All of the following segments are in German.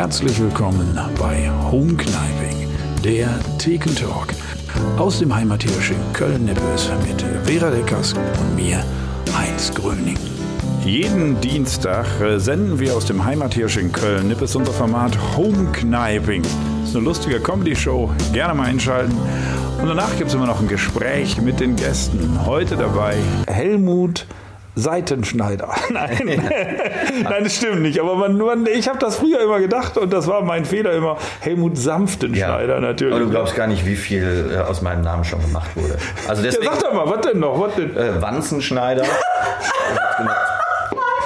herzlich willkommen bei Home Kniping, der Thekentalk aus dem Heimathirsch in Köln-Nippes mit Vera Deckers und mir, Heinz Gröning. Jeden Dienstag äh, senden wir aus dem Heimathirsch in Köln-Nippes unser Format Home Kniping. Das ist eine lustige Comedy-Show, gerne mal einschalten. Und danach gibt es immer noch ein Gespräch mit den Gästen. Heute dabei Helmut Seitenschneider. Nein, nein, das stimmt nicht. Aber man, man ich habe das früher immer gedacht und das war mein Fehler immer. Helmut Sanftenschneider ja. natürlich. Aber du glaubst gar nicht, wie viel äh, aus meinem Namen schon gemacht wurde. Also deswegen, ja, sag doch mal, was denn noch? Was denn? Äh, Wanzenschneider.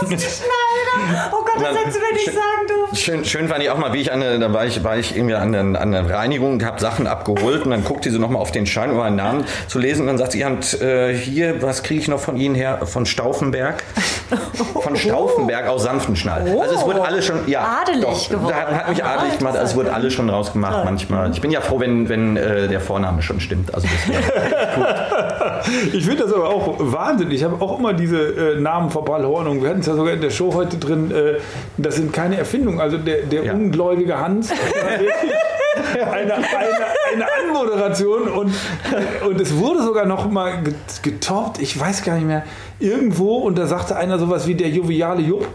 Wanzenschneider. Oh das hättest du mir nicht sagen dürfen. Schön, schön fand ich auch mal, wie ich an der, da war ich, war ich irgendwie an der, an der Reinigung, habe Sachen abgeholt und dann guckte sie nochmal auf den Schein, um meinen Namen zu lesen und dann sagt sie, äh, hier, was kriege ich noch von Ihnen her? Von Stauffenberg? Von Stauffenberg aus Sanftenschnall. Oh. Also es wurde alles schon, ja. Adelig doch, geworden. Da hat mich adelig gemacht, also es wurde alles schon rausgemacht ja. manchmal. Ich bin ja froh, wenn, wenn äh, der Vorname schon stimmt. Also ich finde das aber auch wahnsinnig. Ich habe auch immer diese äh, Namen vor Ballhornung. Wir hatten es ja sogar in der Show heute drin, äh, das sind keine Erfindungen. Also der, der ja. ungläubige Hans. eine, eine, eine Anmoderation und, und es wurde sogar noch mal getoppt, ich weiß gar nicht mehr, irgendwo und da sagte einer sowas wie der joviale Jupp.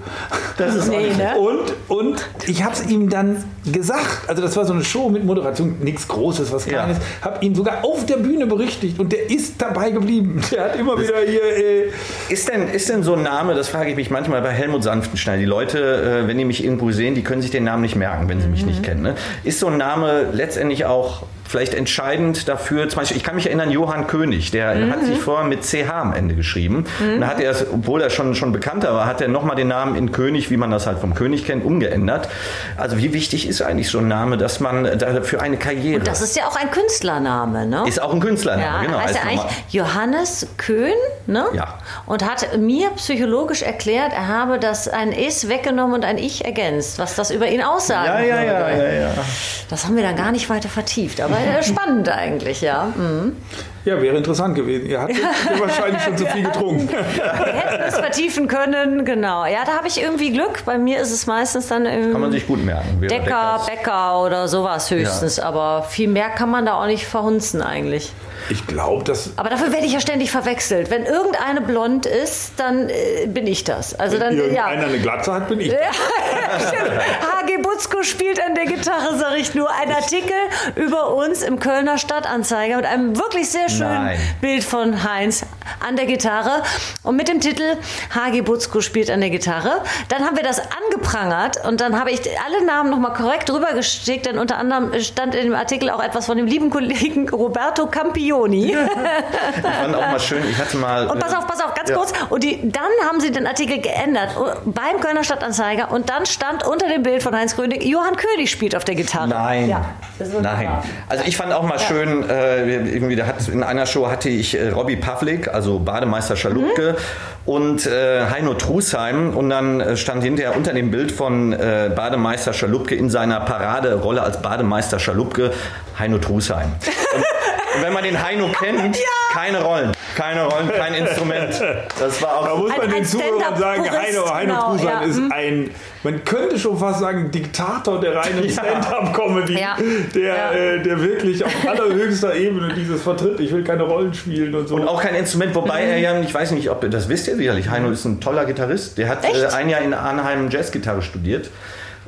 Das ist nee, ne? Und, und ich habe es ihm dann gesagt, also das war so eine Show mit Moderation, nichts Großes, was Kleines, ja. habe ihn sogar auf der Bühne berichtigt und der ist dabei geblieben. Der hat immer das wieder hier... Äh ist, denn, ist denn so ein Name, das frage ich mich manchmal bei Helmut Sanftenstein, die Leute, äh, wenn die mich irgendwo sehen, die können sich den Namen nicht merken, wenn sie mich mhm. nicht kennen. Ne? Ist so ein Name letztendlich auch vielleicht entscheidend dafür, zum Beispiel, ich kann mich erinnern, Johann König, der mhm. hat sich vorher mit CH am Ende geschrieben. Mhm. Und da hat er, obwohl er schon, schon bekannter war, hat er nochmal den Namen in König, wie man das halt vom König kennt, umgeändert. Also wie wichtig ist eigentlich so ein Name, dass man da für eine Karriere... Und das ist ja auch ein Künstlername, ne? Ist auch ein Künstlername, ja, genau. Heißt er eigentlich Johannes Köhn, ne? Ja. Und hat mir psychologisch erklärt, er habe das ein Is weggenommen und ein Ich ergänzt, was das über ihn aussagen ja, ja, ja, ja, ja. Das haben wir dann gar nicht weiter vertieft, aber spannend eigentlich, ja. Mhm. Ja, wäre interessant gewesen. Ihr hattet wahrscheinlich schon zu viel getrunken. Wir hätten es vertiefen können, genau. Ja, da habe ich irgendwie Glück. Bei mir ist es meistens dann irgendwie. Kann man sich gut merken. Decker, Bäcker oder sowas höchstens. Ja. Aber viel mehr kann man da auch nicht verhunzen eigentlich. Ich glaube, dass. Aber dafür werde ich ja ständig verwechselt. Wenn irgendeine blond ist, dann äh, bin ich das. Also Wenn dann, irgendeiner ja. eine Glatze hat, bin ich das. Hagi Butzko spielt an der Gitarre, sage ich nur. Ein Artikel über uns im Kölner Stadtanzeiger mit einem wirklich sehr schönen Nein. Bild von Heinz an der Gitarre und mit dem Titel Hagi Butzko spielt an der Gitarre. Dann haben wir das angeprangert und dann habe ich alle Namen nochmal korrekt rübergeschickt, denn unter anderem stand in dem Artikel auch etwas von dem lieben Kollegen Roberto Campioni. ich fand auch mal schön, ich hatte mal... Und pass auf, pass auf, ganz ja. kurz. Und die, dann haben sie den Artikel geändert beim Kölner Stadtanzeiger und dann stand unter dem Bild von Heinz Grönig, Johann König spielt auf der Gitarre. Nein, ja, nein. Also ich fand auch mal ja. schön, äh, irgendwie, da hat, in einer Show hatte ich äh, Robbie Pavlik, also Bademeister Schalupke mhm. und äh, Heino Trusheim und dann äh, stand hinterher unter dem Bild von äh, Bademeister Schalupke in seiner Paraderolle als Bademeister Schalupke Heino Trusheim. Und, und wenn man den Heino kennt, ja. Keine Rollen, keine Rollen, kein Instrument. Das war auch da muss man ein, den Zuhörern sagen, Heino, Heino genau, ja. ist ein man könnte schon fast sagen, Diktator der reinen ja. Stand-up-Comedy, ja. Der, ja. Äh, der wirklich auf allerhöchster Ebene dieses vertritt. Ich will keine Rollen spielen und so. Und auch kein Instrument, wobei mhm. er ja, ich weiß nicht, ob ihr das wisst ihr sicherlich, Heino ist ein toller Gitarrist. Der hat äh, ein Jahr in Arnheim Jazzgitarre studiert.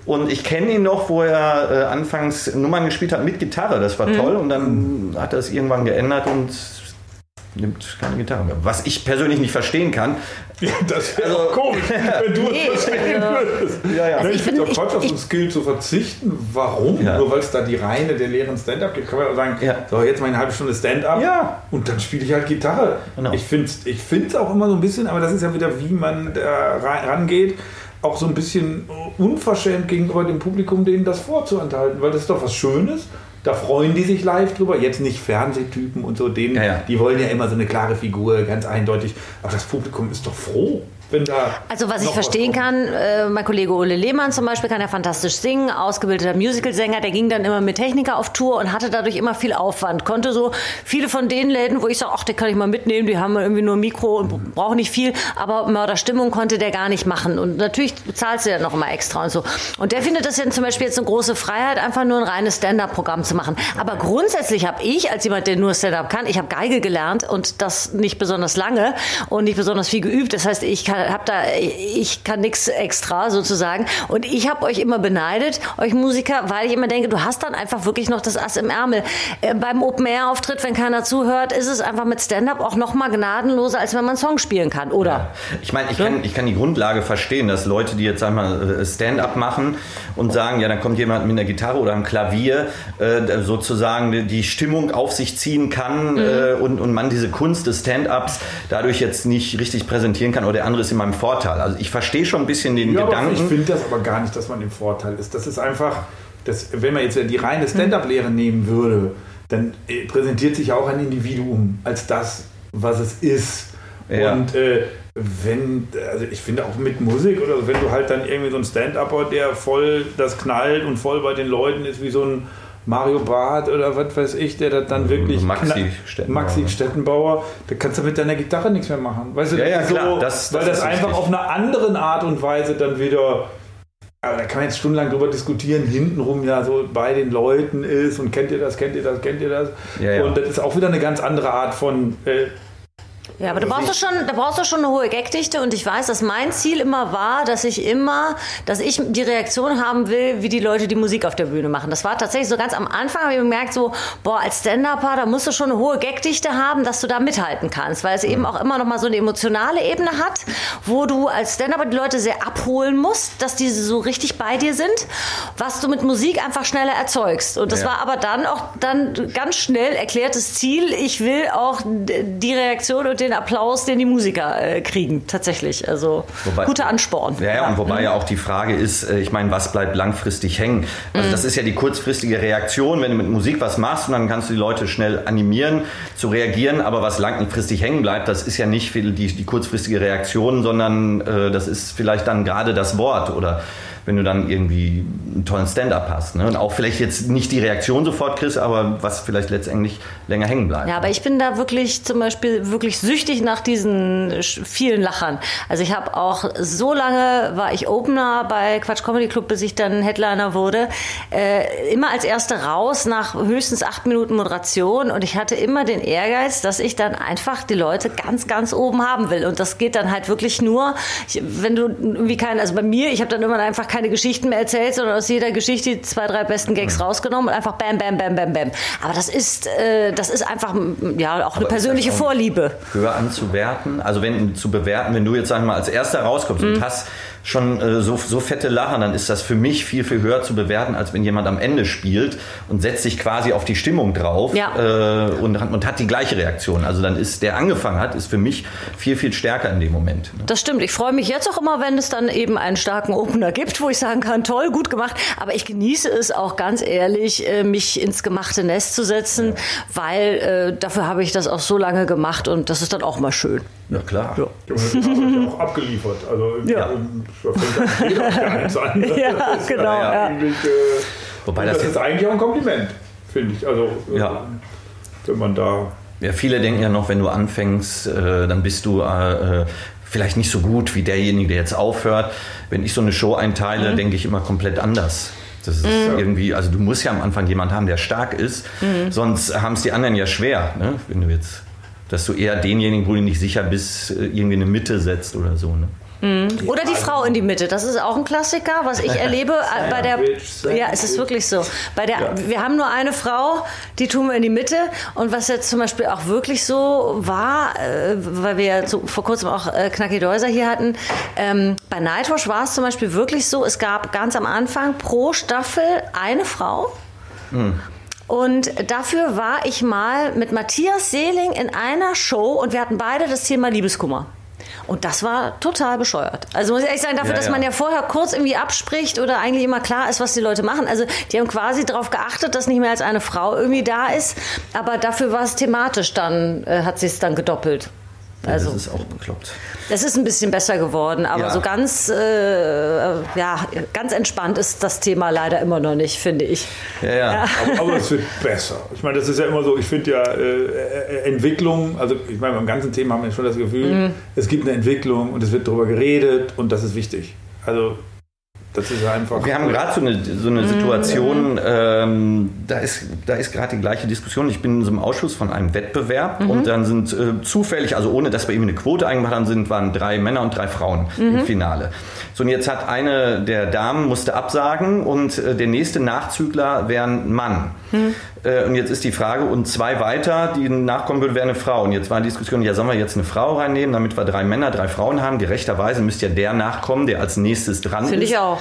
Und ich kenne ihn noch, wo er äh, anfangs Nummern gespielt hat mit Gitarre. Das war mhm. toll. Und dann hat er es irgendwann geändert und nimmt keine Gitarre mehr. Was ich persönlich nicht verstehen kann. Ja, das wäre also, komisch, wenn du nee, es verstehen also, würdest. Ja, ja. Also ich, ich finde auch Quatsch, auf so ein Skill zu verzichten. Warum? Ja. Nur weil es da die reine der leeren Stand-up gibt. Kann man sagen, ja. so jetzt mal eine halbe Stunde Stand-up ja. und dann spiele ich halt Gitarre. Genau. Ich finde es ich auch immer so ein bisschen, aber das ist ja wieder, wie man da rangeht auch so ein bisschen unverschämt gegenüber dem Publikum, denen das vorzuenthalten, weil das ist doch was Schönes da freuen die sich live drüber. Jetzt nicht Fernsehtypen und so, denen, ja, ja. die wollen ja immer so eine klare Figur, ganz eindeutig. Aber das Publikum ist doch froh. Wenn da. Also was ich verstehen was kann, äh, mein Kollege Ole Lehmann zum Beispiel kann ja fantastisch singen, ausgebildeter Musicalsänger, der ging dann immer mit Techniker auf Tour und hatte dadurch immer viel Aufwand. Konnte so viele von den Läden, wo ich sage, ach, den kann ich mal mitnehmen, die haben irgendwie nur ein Mikro und brauchen nicht viel, aber Mörderstimmung konnte der gar nicht machen. Und natürlich zahlst du ja noch immer extra und so. Und der findet das ja zum Beispiel jetzt eine große Freiheit, einfach nur ein reines Stand-up-Programm zu machen. Aber grundsätzlich habe ich, als jemand, der nur Stand-up kann, ich habe Geige gelernt und das nicht besonders lange und nicht besonders viel geübt. Das heißt, ich kann habe da, ich kann nichts extra sozusagen. Und ich habe euch immer beneidet, euch Musiker, weil ich immer denke, du hast dann einfach wirklich noch das Ass im Ärmel. Äh, beim Open-Air-Auftritt, wenn keiner zuhört, ist es einfach mit Stand-up auch noch mal gnadenloser, als wenn man Song spielen kann, oder? Ja. Ich meine, ich, kann, ich kann die Grundlage verstehen, dass Leute, die jetzt sag mal äh, Stand-up machen und sagen, ja, dann kommt jemand mit einer Gitarre oder einem Klavier, äh, sozusagen die Stimmung auf sich ziehen kann mhm. äh, und, und man diese Kunst des Stand-ups dadurch jetzt nicht richtig präsentieren kann oder der andere ist in meinem Vorteil. Also ich verstehe schon ein bisschen den ja, Gedanken. ich finde das aber gar nicht, dass man im Vorteil ist. Das ist einfach, das, wenn man jetzt die reine Stand-up-Lehre nehmen würde, dann äh, präsentiert sich auch ein Individuum als das, was es ist. Ja. Und äh, wenn, also ich finde auch mit Musik oder wenn du halt dann irgendwie so ein Stand-Upper, der voll das knallt und voll bei den Leuten ist, wie so ein Mario Barth oder was weiß ich, der das dann wirklich. Maxi Stettenbauer. Maxi Stettenbauer, da kannst du mit deiner Gitarre nichts mehr machen. Weißt du, ja, ja, so, klar. Das, weil das, einfach richtig. auf einer anderen Art und Weise dann wieder. Aber da kann man jetzt stundenlang drüber diskutieren, hintenrum ja so bei den Leuten ist und kennt ihr das, kennt ihr das, kennt ihr das. Ja. Und das ist auch wieder eine ganz andere Art von äh, ja, aber da brauchst du schon, da brauchst du schon eine hohe Gagdichte und ich weiß, dass mein Ziel immer war, dass ich immer, dass ich die Reaktion haben will, wie die Leute die Musik auf der Bühne machen. Das war tatsächlich so ganz am Anfang, habe ich gemerkt, so, boah, als Stand-Upper, da musst du schon eine hohe Gagdichte haben, dass du da mithalten kannst, weil es eben auch immer noch mal so eine emotionale Ebene hat, wo du als Stand-Upper die Leute sehr abholen musst, dass die so richtig bei dir sind, was du mit Musik einfach schneller erzeugst. Und das ja. war aber dann auch dann ganz schnell erklärtes Ziel. Ich will auch die Reaktion und den den Applaus, den die Musiker äh, kriegen, tatsächlich. Also wobei, guter Ansporn. Ja, ja, und wobei mhm. ja auch die Frage ist, äh, ich meine, was bleibt langfristig hängen? Also mhm. das ist ja die kurzfristige Reaktion, wenn du mit Musik was machst und dann kannst du die Leute schnell animieren zu reagieren, aber was langfristig hängen bleibt, das ist ja nicht die, die kurzfristige Reaktion, sondern äh, das ist vielleicht dann gerade das Wort oder wenn du dann irgendwie einen tollen Stand-up hast. Ne? Und auch vielleicht jetzt nicht die Reaktion sofort kriegst, aber was vielleicht letztendlich länger hängen bleibt. Ja, aber ich bin da wirklich zum Beispiel wirklich süchtig nach diesen vielen Lachern. Also ich habe auch so lange war ich Opener bei Quatsch Comedy Club, bis ich dann Headliner wurde. Äh, immer als Erste raus nach höchstens acht Minuten Moderation und ich hatte immer den Ehrgeiz, dass ich dann einfach die Leute ganz, ganz oben haben will. Und das geht dann halt wirklich nur, wenn du irgendwie keinen, also bei mir, ich habe dann immer einfach keine Geschichten mehr erzählt, sondern aus jeder Geschichte die zwei, drei besten Gags mhm. rausgenommen und einfach bam, bam, bam, bam, bam. Aber das ist, äh, das ist einfach ja auch eine persönliche Vorliebe. Höher anzuwerten, also wenn zu bewerten, wenn du jetzt wir mal als erster rauskommst mhm. und hast schon äh, so, so fette Lacher, dann ist das für mich viel, viel höher zu bewerten, als wenn jemand am Ende spielt und setzt sich quasi auf die Stimmung drauf ja. äh, und, und, hat die gleiche Reaktion. Also dann ist der angefangen hat, ist für mich viel, viel stärker in dem Moment. Ne? Das stimmt. Ich freue mich jetzt auch immer, wenn es dann eben einen starken Opener gibt, wo ich sagen kann, toll, gut gemacht. Aber ich genieße es auch ganz ehrlich, äh, mich ins gemachte Nest zu setzen, ja. weil äh, dafür habe ich das auch so lange gemacht und das ist dann auch mal schön. Ja, klar. Ja. Das habe ich auch abgeliefert. Also, ja. Da fängt jeder auf der Eins an. Ja, genau. Ja, äh, Wobei das, das ist eigentlich auch ein Kompliment, finde ich. Also, äh, ja. wenn man da. Ja, viele denken ja noch, wenn du anfängst, äh, dann bist du äh, vielleicht nicht so gut wie derjenige, der jetzt aufhört. Wenn ich so eine Show einteile, mhm. denke ich immer komplett anders. Das ist mhm. irgendwie, also du musst ja am Anfang jemanden haben, der stark ist, mhm. sonst haben es die anderen ja schwer, ne? wenn du jetzt dass du eher denjenigen, wo du nicht sicher bist, äh, irgendwie eine Mitte setzt oder so. Ne? Mhm. Oder die Frau in die Mitte. Das ist auch ein Klassiker, was ich erlebe äh, bei der. Ja, es ist wirklich so. Bei der, ja. wir haben nur eine Frau, die tun wir in die Mitte. Und was jetzt zum Beispiel auch wirklich so war, äh, weil wir ja so vor kurzem auch Knacki Deuser hier hatten, ähm, bei Nightwash war es zum Beispiel wirklich so, es gab ganz am Anfang pro Staffel eine Frau. Mhm. Und dafür war ich mal mit Matthias Seeling in einer Show und wir hatten beide das Thema Liebeskummer. Und das war total bescheuert. Also muss ich ehrlich sagen, dafür, ja, dass man ja vorher kurz irgendwie abspricht oder eigentlich immer klar ist, was die Leute machen. Also die haben quasi darauf geachtet, dass nicht mehr als eine Frau irgendwie da ist. Aber dafür war es thematisch dann, äh, hat sie es dann gedoppelt. Also, das ist auch bekloppt. Es ist ein bisschen besser geworden, aber Ja. so ganz, äh, ja, ganz entspannt ist das Thema leider immer noch nicht, finde ich. Ja, ja. Aber, aber es wird besser. Ich meine, das ist ja immer so, ich finde ja äh, äh, Entwicklung, also ich meine, beim ganzen Thema haben wir schon das Gefühl, Mhm. es gibt eine Entwicklung und es wird darüber geredet und das ist wichtig. Also das ist einfach. Wir haben gerade so eine, so eine Situation, ähm, da ist, da ist gerade die gleiche Diskussion. Ich bin in so einem Ausschuss von einem Wettbewerb und dann sind äh, zufällig, also ohne dass wir eben eine Quote eingemacht haben, sind, waren drei Männer und drei Frauen im Finale. So, und jetzt hat eine der Damen musste absagen und äh, der nächste Nachzügler wäre ein Mann. Äh, und jetzt ist die Frage, und zwei weiter, die nachkommen würden, wäre eine Frau. Und jetzt war die Diskussion, ja, sollen wir jetzt eine Frau reinnehmen, damit wir drei Männer, drei Frauen haben? Gerechterweise müsste ja der nachkommen, der als nächstes dran Finde ist. Finde ich auch.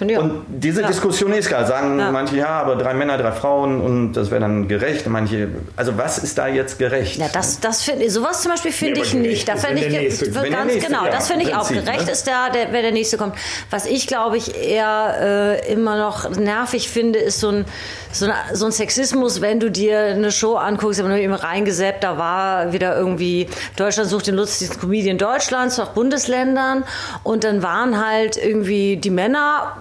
Und diese Ja. Diskussion ist gerade, sagen Ja. manche, ja, aber drei Männer, drei Frauen und das wäre dann gerecht. Manche, also was ist da jetzt gerecht? Ja, das, das finde ich, sowas zum Beispiel finde Ja, ich aber nicht. Da finde ich, Nächste- ganz Nächste, genau, ja, das finde ich auch. Gerecht ne? ist da, der, wer der Nächste kommt. Was ich, glaube ich, eher äh, immer noch nervig finde, ist so ein, so, eine, so ein Sexismus, wenn du dir eine Show anguckst, wenn du eben reingesäppt, da war wieder irgendwie Deutschland sucht den lustigsten Comedian Deutschlands, nach Bundesländern und dann waren halt irgendwie die Männer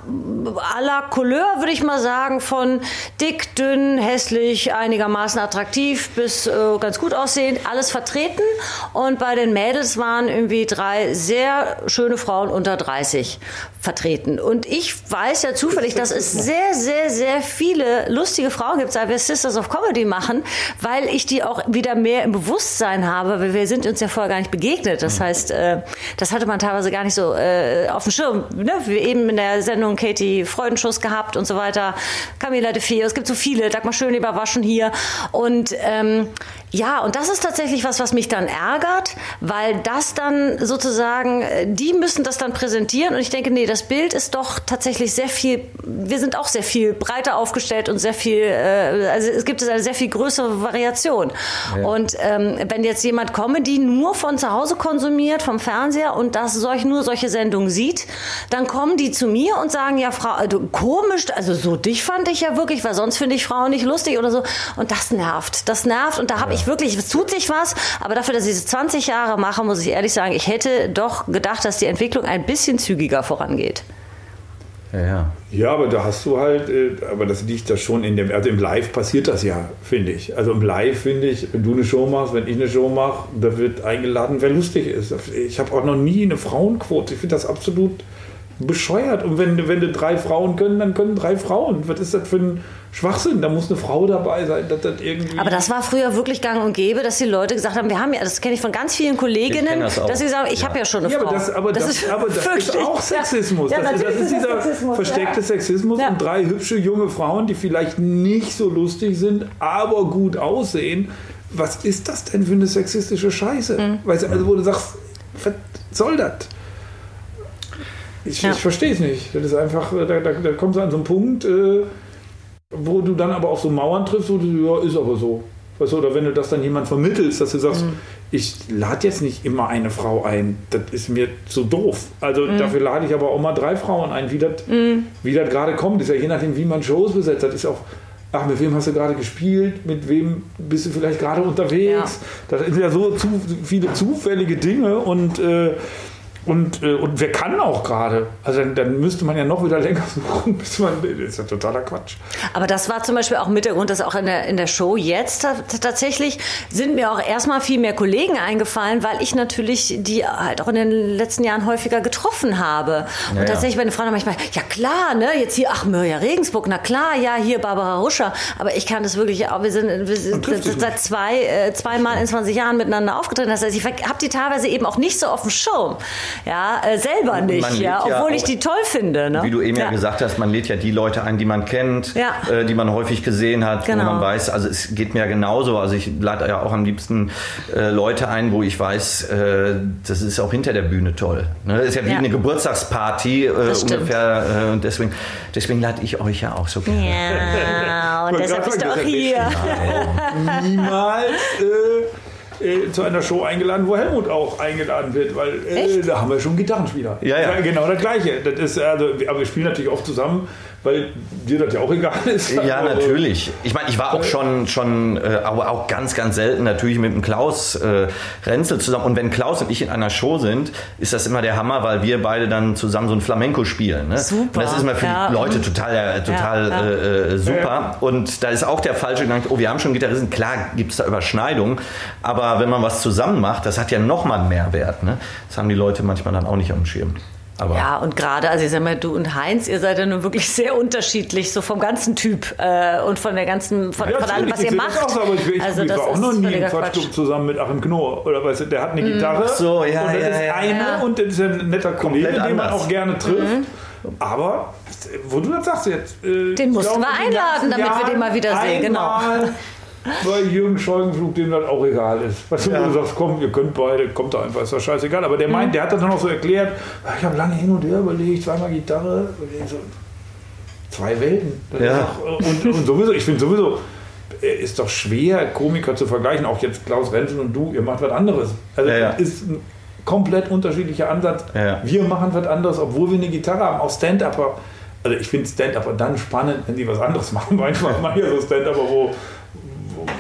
aller Couleur, würde ich mal sagen, von dick, dünn, hässlich, einigermaßen attraktiv bis äh, ganz gut aussehend, alles vertreten. Und bei den Mädels waren irgendwie drei sehr schöne Frauen unter 30 vertreten. Und ich weiß ja zufällig, dass es sehr, sehr, sehr viele lustige Frauen gibt, seit wir Sisters of Comedy machen, weil ich die auch wieder mehr im Bewusstsein habe, weil wir sind uns ja vorher gar nicht begegnet. Das heißt, äh, das hatte man teilweise gar nicht so äh, auf dem Schirm. Ne? Wir eben in der Sendung Katie Freudenschuss gehabt und so weiter. Camilla de Feo, es gibt so viele. Dagmar Schöneber war schon hier. Und ähm, ja, und das ist tatsächlich was, was mich dann ärgert, weil das dann sozusagen, äh, die müssen das dann präsentieren und ich denke, nee, das Bild ist doch tatsächlich sehr viel, wir sind auch sehr viel breiter aufgestellt und sehr viel, äh, also es gibt eine sehr viel größere Variation. Und ähm, wenn jetzt jemand Comedy nur von zu Hause konsumiert, vom Fernseher und das solch, nur solche Sendungen sieht, dann kommen die zu mir und sagen, ja, Frau, also, komisch, also so dich fand ich ja wirklich, weil sonst finde ich Frauen nicht lustig oder so. Und das nervt, das nervt und da habe ich wirklich, es tut sich was, aber dafür, dass ich es 20 Jahre mache, muss ich ehrlich sagen, ich hätte doch gedacht, dass die Entwicklung ein bisschen zügiger vorangeht. Ja, ja. Ja, aber da hast du halt, äh, aber das liegt da schon in dem, also im Live passiert das ja, finde ich. Also im Live finde ich, wenn du eine Show machst, wenn ich eine Show mache, da wird eingeladen, wer lustig ist. Ich habe auch noch nie eine Frauenquote. Ich finde das absolut bescheuert. Und wenn, wenn du drei Frauen können, dann können drei Frauen. Was ist das für ein Schwachsinn? Da muss eine Frau dabei sein, dass das irgendwie. Aber das war früher wirklich gang und gäbe, dass die Leute gesagt haben, wir haben ja, das kenne ich von ganz vielen Kolleginnen, das dass sie sagen, ich Ja. habe ja schon eine Ja, Frau. aber das, aber das, ist aber das ist auch Sexismus. Ja, das, ist, das ist dieser Sexismus, versteckte ja. Sexismus Ja. und drei hübsche junge Frauen, die vielleicht nicht so lustig sind, aber gut aussehen. Was ist das denn für eine sexistische Scheiße? Mhm. Weißt du, also wo du sagst, was soll das? Ich, Ja. ich verstehe es nicht. Das ist einfach, da, da, da kommst du an so einen Punkt, äh, wo du dann aber auf so Mauern triffst, wo du, ja, ist aber so. Weißt du, oder wenn du das dann jemand vermittelst, dass du sagst, Mhm. ich lade jetzt nicht immer eine Frau ein, das ist mir zu doof. Also Mhm. dafür lade ich aber auch mal drei Frauen ein, wie das, wie das gerade kommt. Ist ja je nachdem, wie man Shows besetzt. Das ist auch, ach, mit wem hast du gerade gespielt, mit wem bist du vielleicht gerade unterwegs. Das sind ja so zu, viele zufällige Dinge und äh, und, äh, und wer kann auch gerade? Also dann, dann müsste man ja noch wieder länger suchen, bis man. Das ist ja totaler Quatsch. Aber das war zum Beispiel auch mit der Grund, dass auch in der, in der Show jetzt ta- tatsächlich sind mir auch erstmal viel mehr Kollegen eingefallen, weil ich natürlich die halt auch in den letzten Jahren häufiger getroffen habe. Und ja. tatsächlich meine Frauen manchmal, ja klar, ne, jetzt hier, ach Mirja Regensburg, na klar, ja, hier Barbara Ruscher. Aber ich kann das wirklich auch, wir sind, wir sind seit zwei, äh, zweimal in 20 Jahren miteinander aufgetreten. Das heißt, ich habe die teilweise eben auch nicht so auf dem Schirm. Ja, äh, selber nicht, ja, ja obwohl ich auch- die toll finde. Ne? Wie du eben ja. ja gesagt hast, man lädt ja die Leute ein, die man kennt, Ja. äh, die man häufig gesehen hat, Genau. wo man weiß, also es geht mir ja genauso. Also ich lade ja auch am liebsten äh, Leute ein, wo ich weiß, äh, das ist auch hinter der Bühne toll. Ne? Das ist ja wie Ja. eine Geburtstagsparty äh, ungefähr. Äh, und deswegen, deswegen lade ich euch ja auch so gerne. Ja, und deshalb bist du auch ja hier. niemals äh, zu einer Show eingeladen, wo Helmut auch eingeladen wird, weil äh, da haben wir schon Gitarrenspieler. Ja, ja. Genau das Gleiche. Das ist, also, aber wir spielen natürlich oft zusammen, weil dir das ja auch egal ist. Ja, natürlich. Ich meine, ich war auch schon, schon äh, aber auch ganz, ganz selten natürlich mit dem Klaus äh, Renzel zusammen. Und wenn Klaus und ich in einer Show sind, ist das immer der Hammer, weil wir beide dann zusammen so ein Flamenco spielen. Ne? Super. Und das ist immer für ja. die Leute total, äh, total ja, ja. Äh, super. Und da ist auch der falsche Gedanke, oh, wir haben schon Gitarristen. Klar gibt es da Überschneidungen, aber wenn man was zusammen macht, das hat ja nochmal einen Mehrwert. Ne? Das haben die Leute manchmal dann auch nicht auf dem Schirm. Aber ja, und gerade, also ich sag mal, du und Heinz, ihr seid ja nun wirklich sehr unterschiedlich, so vom ganzen Typ äh, und von der ganzen, von, ja, von allem, was ihr macht. Auch, aber ich, ich, also, ich war auch noch nie im Quatschclub zusammen mit Achim Knorr. Oder weißt du, der hat eine mhm. Gitarre. Ach so, ja, und das ja, ist ja, eine und das ist ein netter Kollege, den man auch gerne trifft. Mhm. Aber, wo du das sagst jetzt. Äh, den mussten wir einladen, damit wir den mal wieder sehen, genau. Weil Jürgen Scheugenflug dem das auch egal ist. Weißt du, ja. du sagst, komm, ihr könnt beide, kommt da einfach, ist das scheißegal. Aber der meint, mhm. der hat das dann auch so erklärt, ah, ich habe lange hin und her überlegt, zweimal Gitarre, so, zwei Welten. Ja. Auch, und, und sowieso, ich finde sowieso, äh, ist doch schwer, Komiker zu vergleichen, auch jetzt Klaus Renzel und du, ihr macht was anderes. Also ja, ja. ist ein komplett unterschiedlicher Ansatz. Ja. Wir machen was anderes, obwohl wir eine Gitarre haben, auch Stand-Upper. Also ich finde Stand-Upper dann spannend, wenn die was anderes machen. Manchmal machen ja so Stand-Upper, wo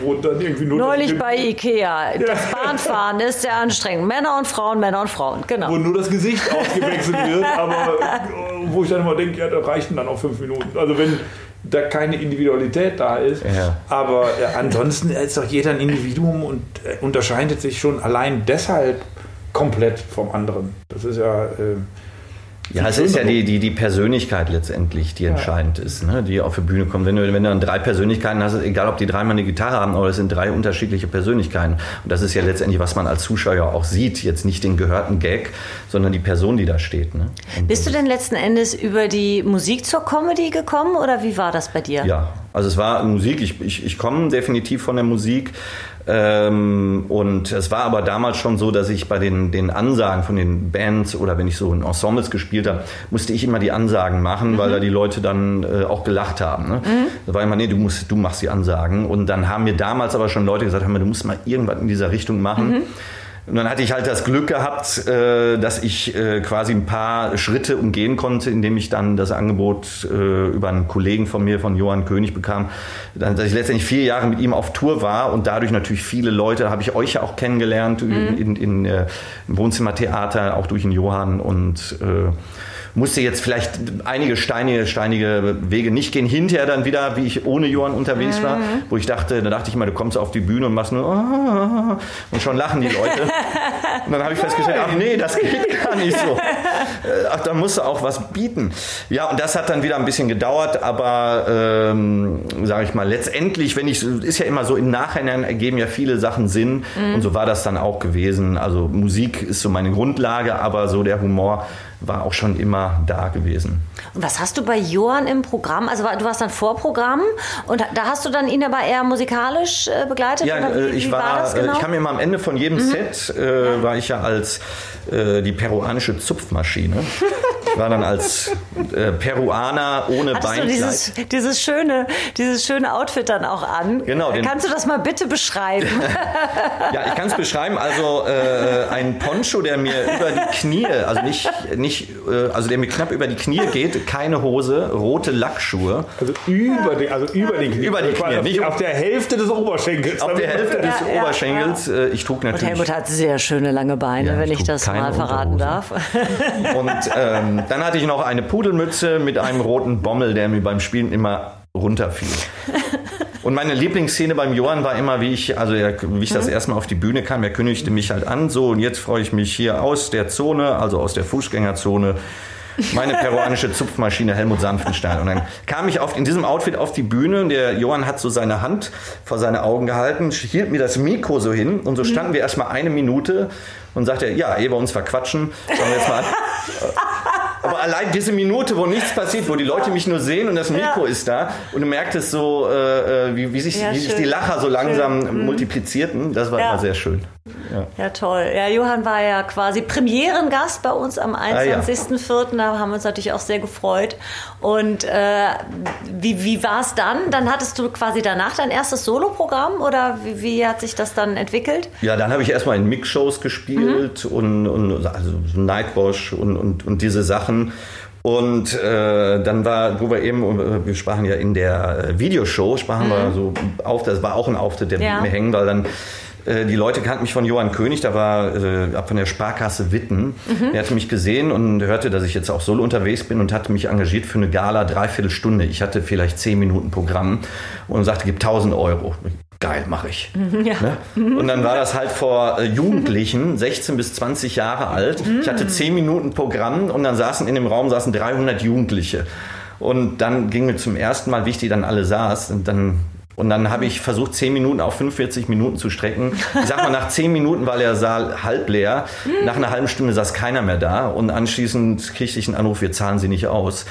wo dann irgendwie nur. Neulich bei Ikea. Das Bahnfahren ist sehr anstrengend. Männer und Frauen, Männer und Frauen, genau. Wo nur das Gesicht ausgewechselt wird, aber wo ich dann immer denke, ja, da reichen dann auch fünf Minuten. Also wenn da keine Individualität da ist. Ja. Aber äh, ansonsten ist doch jeder ein Individuum und äh, unterscheidet sich schon allein deshalb komplett vom anderen. Das ist ja. Äh, ja, es ist ja die, die, die Persönlichkeit letztendlich, die entscheidend ja. ist, ne? die auf die Bühne kommt. Wenn du, wenn du dann drei Persönlichkeiten hast, egal ob die dreimal eine Gitarre haben, aber es sind drei unterschiedliche Persönlichkeiten. Und das ist ja letztendlich, was man als Zuschauer auch sieht. Jetzt nicht den gehörten Gag, sondern die Person, die da steht. Ne? Bist du denn letzten Endes über die Musik zur Comedy gekommen oder wie war das bei dir? Ja, also es war Musik. Ich, ich, ich komme definitiv von der Musik. Ähm, und es war aber damals schon so, dass ich bei den, den Ansagen von den Bands oder wenn ich so in Ensembles gespielt habe, musste ich immer die Ansagen machen, mhm. weil da die Leute dann äh, auch gelacht haben. Ne? Mhm. Da war immer, nee, du, musst, du machst die Ansagen. Und dann haben mir damals aber schon Leute gesagt, hör mal, du musst mal irgendwas in dieser Richtung machen. Mhm. Und dann hatte ich halt das Glück gehabt, äh, dass ich äh, quasi ein paar Schritte umgehen konnte, indem ich dann das Angebot äh, über einen Kollegen von mir, von Johann König, bekam, dass ich letztendlich vier Jahre mit ihm auf Tour war und dadurch natürlich viele Leute, habe ich euch ja auch kennengelernt mhm. in, in, in, im Wohnzimmertheater, auch durch den Johann und musste jetzt vielleicht einige steinige, steinige Wege nicht gehen. Hinterher dann wieder, wie ich ohne Johann unterwegs war, mhm. wo ich dachte, da dachte ich mal, du kommst auf die Bühne und machst nur und schon lachen die Leute. Und dann habe ich festgestellt, ach nee, das geht gar nicht so. Ach, da musst du auch was bieten. Ja, und das hat dann wieder ein bisschen gedauert, aber ähm, sage ich mal, letztendlich, wenn ich, ist ja immer so, im Nachhinein ergeben ja viele Sachen Sinn mhm. und so war das dann auch gewesen. Also Musik ist so meine Grundlage, aber so der Humor war auch schon immer da gewesen. Und was hast du bei Johann im Programm? Also du warst dann Vorprogramm und da hast du dann ihn aber eher musikalisch äh, begleitet? Ja, wie, ich wie war, war äh, genau? ich kam immer am Ende von jedem mhm. Set, äh, ja. war ich ja als äh, die peruanische Zupfmaschine. Ich war dann als äh, Peruaner ohne Hattest Beinkleid. Du dieses, dieses, schöne, dieses schöne Outfit dann auch an. Genau. Kannst du das mal bitte beschreiben? ja, ich kann es beschreiben. Also äh, ein Poncho, der mir über die Knie, also nicht, nicht, äh, also der mir knapp über die Knie geht, keine Hose, rote Lackschuhe. Also über die, also über die Knie. Über die Knie, nicht auf der Hälfte des Oberschenkels. Auf der Hälfte des ja, Oberschenkels. Ja. Äh, ich trug natürlich. Und Helmut hat sehr schöne lange Beine, ja, wenn ich, ich das mal verraten darf. Und ähm, dann hatte ich noch eine Pudelmütze mit einem roten Bommel, der mir beim Spielen immer runterfiel. Und meine Lieblingsszene beim Johann war immer, wie ich, also er, wie ich das mhm. erstmal auf die Bühne kam, er kündigte mich halt an, so und jetzt freue ich mich hier aus der Zone, also aus der Fußgängerzone, meine peruanische Zupfmaschine Helmut Sanftenstein. Und dann kam ich auf, in diesem Outfit auf die Bühne und der Johann hat so seine Hand vor seine Augen gehalten, hielt mir das Mikro so hin und so standen wir erstmal eine Minute und sagte, ja, ehe wir uns verquatschen, fangen wir jetzt mal an. Aber allein diese Minute, wo nichts passiert, wo die Leute mich nur sehen und das Mikro ja. ist da und du merktest so, äh, äh, wie, wie, sich, ja, wie sich die Lacher so langsam schön. Mhm. multiplizierten, das war ja. immer sehr schön. Ja. ja. toll. Ja, Johann war ja quasi Premierengast bei uns am 21.04. Ah, da haben wir uns natürlich auch sehr gefreut. Und äh, wie, wie war es dann? Dann hattest du quasi danach dein erstes Soloprogramm oder wie, wie hat sich das dann entwickelt? Ja, dann habe ich erstmal in Mix-Shows gespielt mhm. und, und also Nightwash und, und, und diese Sachen. Und äh, dann war, wo wir eben, wir sprachen ja in der äh, Videoshow, sprachen mhm. wir so auf, das war auch ein Auftritt, der ja. mir hängen, weil dann äh, die Leute kannten mich von Johann König, da war äh, von der Sparkasse Witten. Mhm. Er hatte mich gesehen und hörte, dass ich jetzt auch solo unterwegs bin und hatte mich engagiert für eine Gala, dreiviertel Stunde. Ich hatte vielleicht zehn Minuten Programm und sagte, gib 1000 Euro. Geil, mache ich. Ja. Ne? Und dann war das halt vor äh, Jugendlichen, 16 bis 20 Jahre alt. Ich hatte zehn Minuten Programm und dann saßen in dem Raum saßen 300 Jugendliche. Und dann ging mir zum ersten Mal, wie ich die dann alle saß, und dann und dann habe ich versucht, 10 Minuten auf 45 Minuten zu strecken. Ich sag mal, nach 10 Minuten war der Saal halb leer. Nach einer halben Stunde saß keiner mehr da. Und anschließend kriegte ich einen Anruf, wir zahlen sie nicht aus.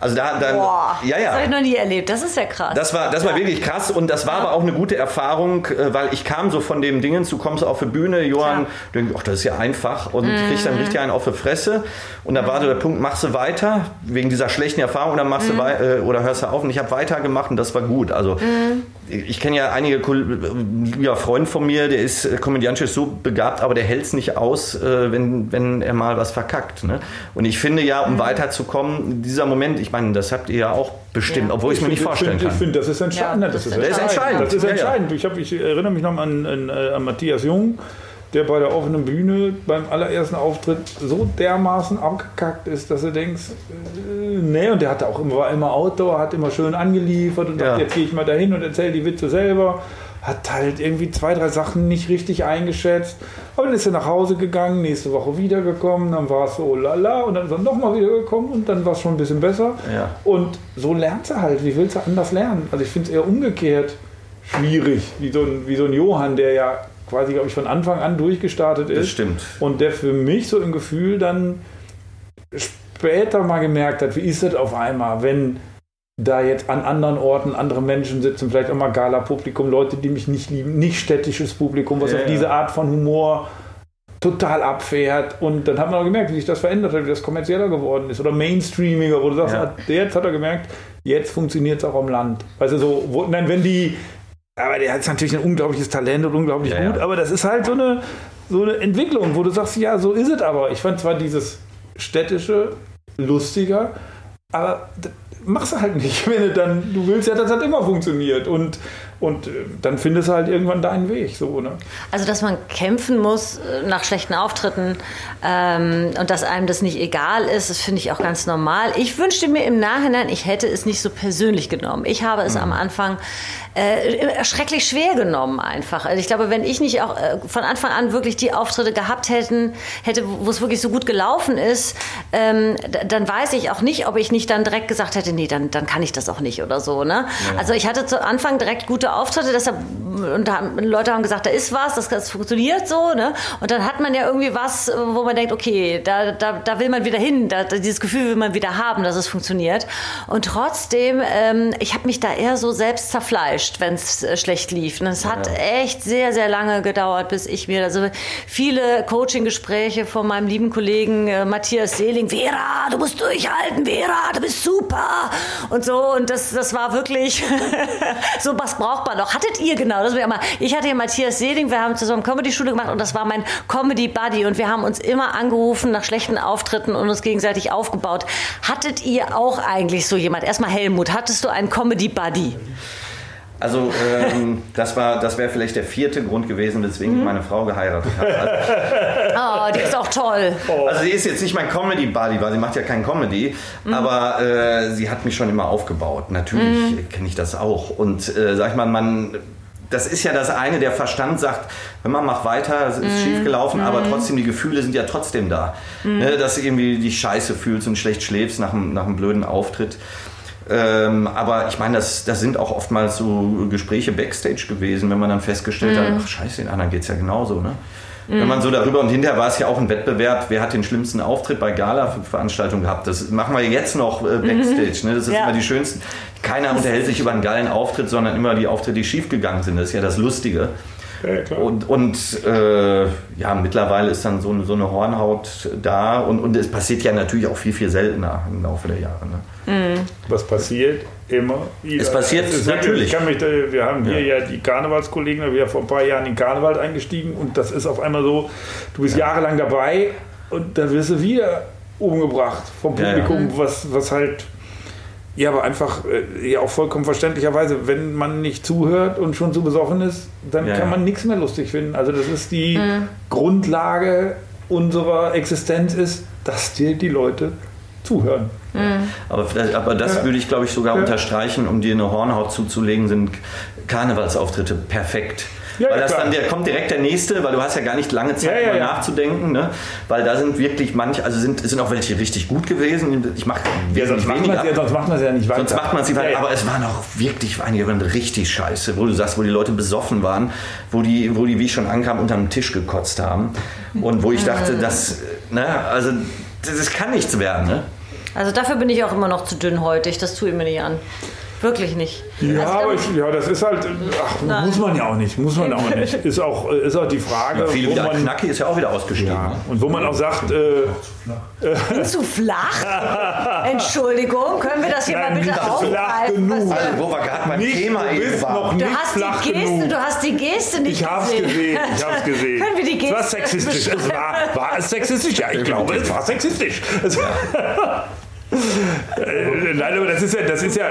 Also da, dann, Boah, ja, ja. Das habe ich noch nie erlebt. Das ist ja krass. Das war, das war wirklich krass. Und das war aber auch eine gute Erfahrung, äh, weil ich kam so von dem Dingen, du kommst auf die Bühne, Johann, du denkst, ach, das ist ja einfach. Und mhm. kriegst dann richtig einen auf die Fresse. Und da war so der Punkt, machst du weiter, wegen dieser schlechten Erfahrung, dann machst mhm. du äh, oder hörst du auf. Und ich habe weitergemacht und das war gut. Also mhm ich kenne ja einige ja, Freunde von mir, der ist äh, komödiantisch so begabt, aber der hält es nicht aus, äh, wenn, wenn er mal was verkackt. Ne? Und ich finde ja, um mhm. weiterzukommen, dieser Moment, ich meine, das habt ihr ja auch bestimmt, ja. obwohl ich es mir nicht vorstellen find, kann. Ich finde, das ist entscheidend. Ja, das, ist entscheidend. Ist entscheidend. Das ist entscheidend. Ich, hab, ich erinnere mich noch an, an, äh, an Matthias Jung, der bei der offenen Bühne beim allerersten Auftritt so dermaßen abgekackt ist, dass du denkst, äh, nee, und der hatte auch immer, war immer Outdoor, hat immer schön angeliefert und ja. dachte, jetzt gehe ich mal dahin und erzähle die Witze selber. Hat halt irgendwie zwei, drei Sachen nicht richtig eingeschätzt. Aber dann ist er nach Hause gegangen, nächste Woche wiedergekommen, dann war es so lala und dann ist er nochmal wiedergekommen und dann war es schon ein bisschen besser. Ja. Und so lernt er halt. Wie willst du anders lernen? Also ich finde es eher umgekehrt schwierig, wie so, ein, wie so ein Johann, der ja quasi, glaube ich, von Anfang an durchgestartet ist. Das stimmt. Und der für mich so im Gefühl dann später mal gemerkt hat, wie ist das auf einmal, wenn da jetzt an anderen Orten andere Menschen sitzen, vielleicht auch mal Gala-Publikum, Leute, die mich nicht lieben, nicht städtisches Publikum, was ja, auf diese Art von Humor total abfährt. Und dann hat man auch gemerkt, wie sich das verändert hat, wie das kommerzieller geworden ist. Oder Mainstreamiger, wo du sagst, ja. jetzt hat er gemerkt, jetzt funktioniert es auch am Land. Also so, wo, nein, wenn die aber der hat natürlich ein unglaubliches Talent und unglaublich ja, gut, ja. aber das ist halt so eine, so eine Entwicklung, wo du sagst, ja, so ist es aber. Ich fand zwar dieses städtische lustiger, aber machst du halt nicht, wenn du dann, du willst ja, dass das immer funktioniert und und äh, dann findest du halt irgendwann deinen Weg. So, ne? Also, dass man kämpfen muss äh, nach schlechten Auftritten ähm, und dass einem das nicht egal ist, das finde ich auch ganz normal. Ich wünschte mir im Nachhinein, ich hätte es nicht so persönlich genommen. Ich habe es mhm. am Anfang äh, schrecklich schwer genommen einfach. Also ich glaube, wenn ich nicht auch äh, von Anfang an wirklich die Auftritte gehabt hätten, hätte, wo es wirklich so gut gelaufen ist, ähm, dann weiß ich auch nicht, ob ich nicht dann direkt gesagt hätte, nee, dann, dann kann ich das auch nicht oder so. Ne? Ja. Also ich hatte zu Anfang direkt gute Auftritte, deshalb, und da haben, Leute haben gesagt, da ist was, das, das funktioniert so, ne? Und dann hat man ja irgendwie was, wo man denkt, okay, da, da, da will man wieder hin, da, dieses Gefühl will man wieder haben, dass es funktioniert. Und trotzdem, ähm, ich habe mich da eher so selbst zerfleischt, wenn es äh, schlecht lief. Und es hat ja. echt sehr, sehr lange gedauert, bis ich mir, also viele Coaching-Gespräche von meinem lieben Kollegen äh, Matthias Seeling, Vera, du musst durchhalten, Vera, du bist super und so. Und das, das war wirklich so, was braucht man doch. Hattet ihr genau, das wäre mal. Ich hatte hier Matthias Seeling, wir haben zusammen Comedy-Schule gemacht und das war mein Comedy-Buddy und wir haben uns immer angerufen nach schlechten Auftritten und uns gegenseitig aufgebaut. Hattet ihr auch eigentlich so jemand? Erstmal Helmut, hattest du einen Comedy-Buddy? Also ähm, das war, das wäre vielleicht der vierte Grund gewesen, weswegen mhm. ich meine Frau geheiratet habe. oh, die ist auch toll. Also sie ist jetzt nicht mein Comedy-Buddy, weil sie macht ja kein Comedy, mhm. aber äh, sie hat mich schon immer aufgebaut. Natürlich mhm. kenne ich das auch. Und äh, sag ich mal, man das ist ja das eine, der Verstand sagt, wenn man macht weiter, es ist mm. schief gelaufen, mm. aber mhm. trotzdem, die Gefühle sind ja trotzdem da. Mm. Ne, dass du irgendwie die Scheiße fühlst und schlecht schläfst nach einem, nach einem blöden Auftritt. Ähm, aber ich meine, das, das sind auch oftmals so Gespräche backstage gewesen, wenn man dann festgestellt mhm. hat, ach scheiße, den anderen geht es ja genauso. Ne? Mhm. Wenn man so darüber und hinterher war es ja auch ein Wettbewerb, wer hat den schlimmsten Auftritt bei Gala-Veranstaltungen gehabt. Das machen wir jetzt noch äh, backstage. Mhm. Ne? Das ist ja. immer die schönsten. Keiner unterhält sich über einen geilen Auftritt, sondern immer die Auftritte, die schiefgegangen sind. Das ist ja das Lustige. Ja, und, und äh, ja, mittlerweile ist dann so, so eine Hornhaut da und, und es passiert ja natürlich auch viel, viel seltener im Laufe der Jahre. Ne? Mhm. Was passiert immer wieder. Es passiert es natürlich. Ich mich, wir haben hier ja. ja die Karnevalskollegen, wir sind vor ein paar Jahren in den Karneval eingestiegen und das ist auf einmal so, du bist ja. jahrelang dabei und da wirst du wieder umgebracht vom Publikum, ja, ja. was, was halt ja, aber einfach, äh, ja auch vollkommen verständlicherweise, wenn man nicht zuhört und schon zu besoffen ist, dann ja, kann man nichts mehr lustig finden. Also das ist die mhm. Grundlage unserer Existenz ist, dass dir die Leute zuhören. Mhm. Aber, aber das ja. würde ich, glaube ich, sogar ja. unterstreichen, um dir eine Hornhaut zuzulegen, sind Karnevalsauftritte perfekt. Ja, weil das klar. dann der kommt direkt der nächste, weil du hast ja gar nicht lange Zeit, ja, ja, mal nachzudenken, ne? Weil da sind wirklich manche, also sind, sind auch welche richtig gut gewesen. Ich mache ja, sonst macht man ja, sonst macht man es ja nicht weiter. Sonst macht man es nicht weiter. Aber es waren auch wirklich einige waren richtig scheiße, wo du sagst, wo die Leute besoffen waren, wo die, wo die wie ich schon ankam, unter dem Tisch gekotzt haben und wo ich dachte, das, ne, also das kann nichts werden, ne? Also dafür bin ich auch immer noch zu dünnhäutig, das tue ich mir nicht an. Wirklich nicht. Ja, also, aber ich, ja, das ist halt, ach, muss man ja auch nicht, muss man auch nicht. Ist auch, ist auch die Frage. Ja, viele wo man, Knacki ist ja auch wieder ausgestiegen. Ja, und wo man auch sagt, äh, bin zu flach? Entschuldigung, können wir das hier Nein, mal bitte aufgreifen? Also, wo wir gerade beim Thema eben waren. Du hast, flach die Geste, genug. du hast die Geste nicht ich hab's gesehen. gesehen. Ich hab's gesehen. können wir die Geste Es war sexistisch. Es war, war es sexistisch? Ja, ich glaube, es war sexistisch. Äh, nein, aber das ist ja, das ist ja,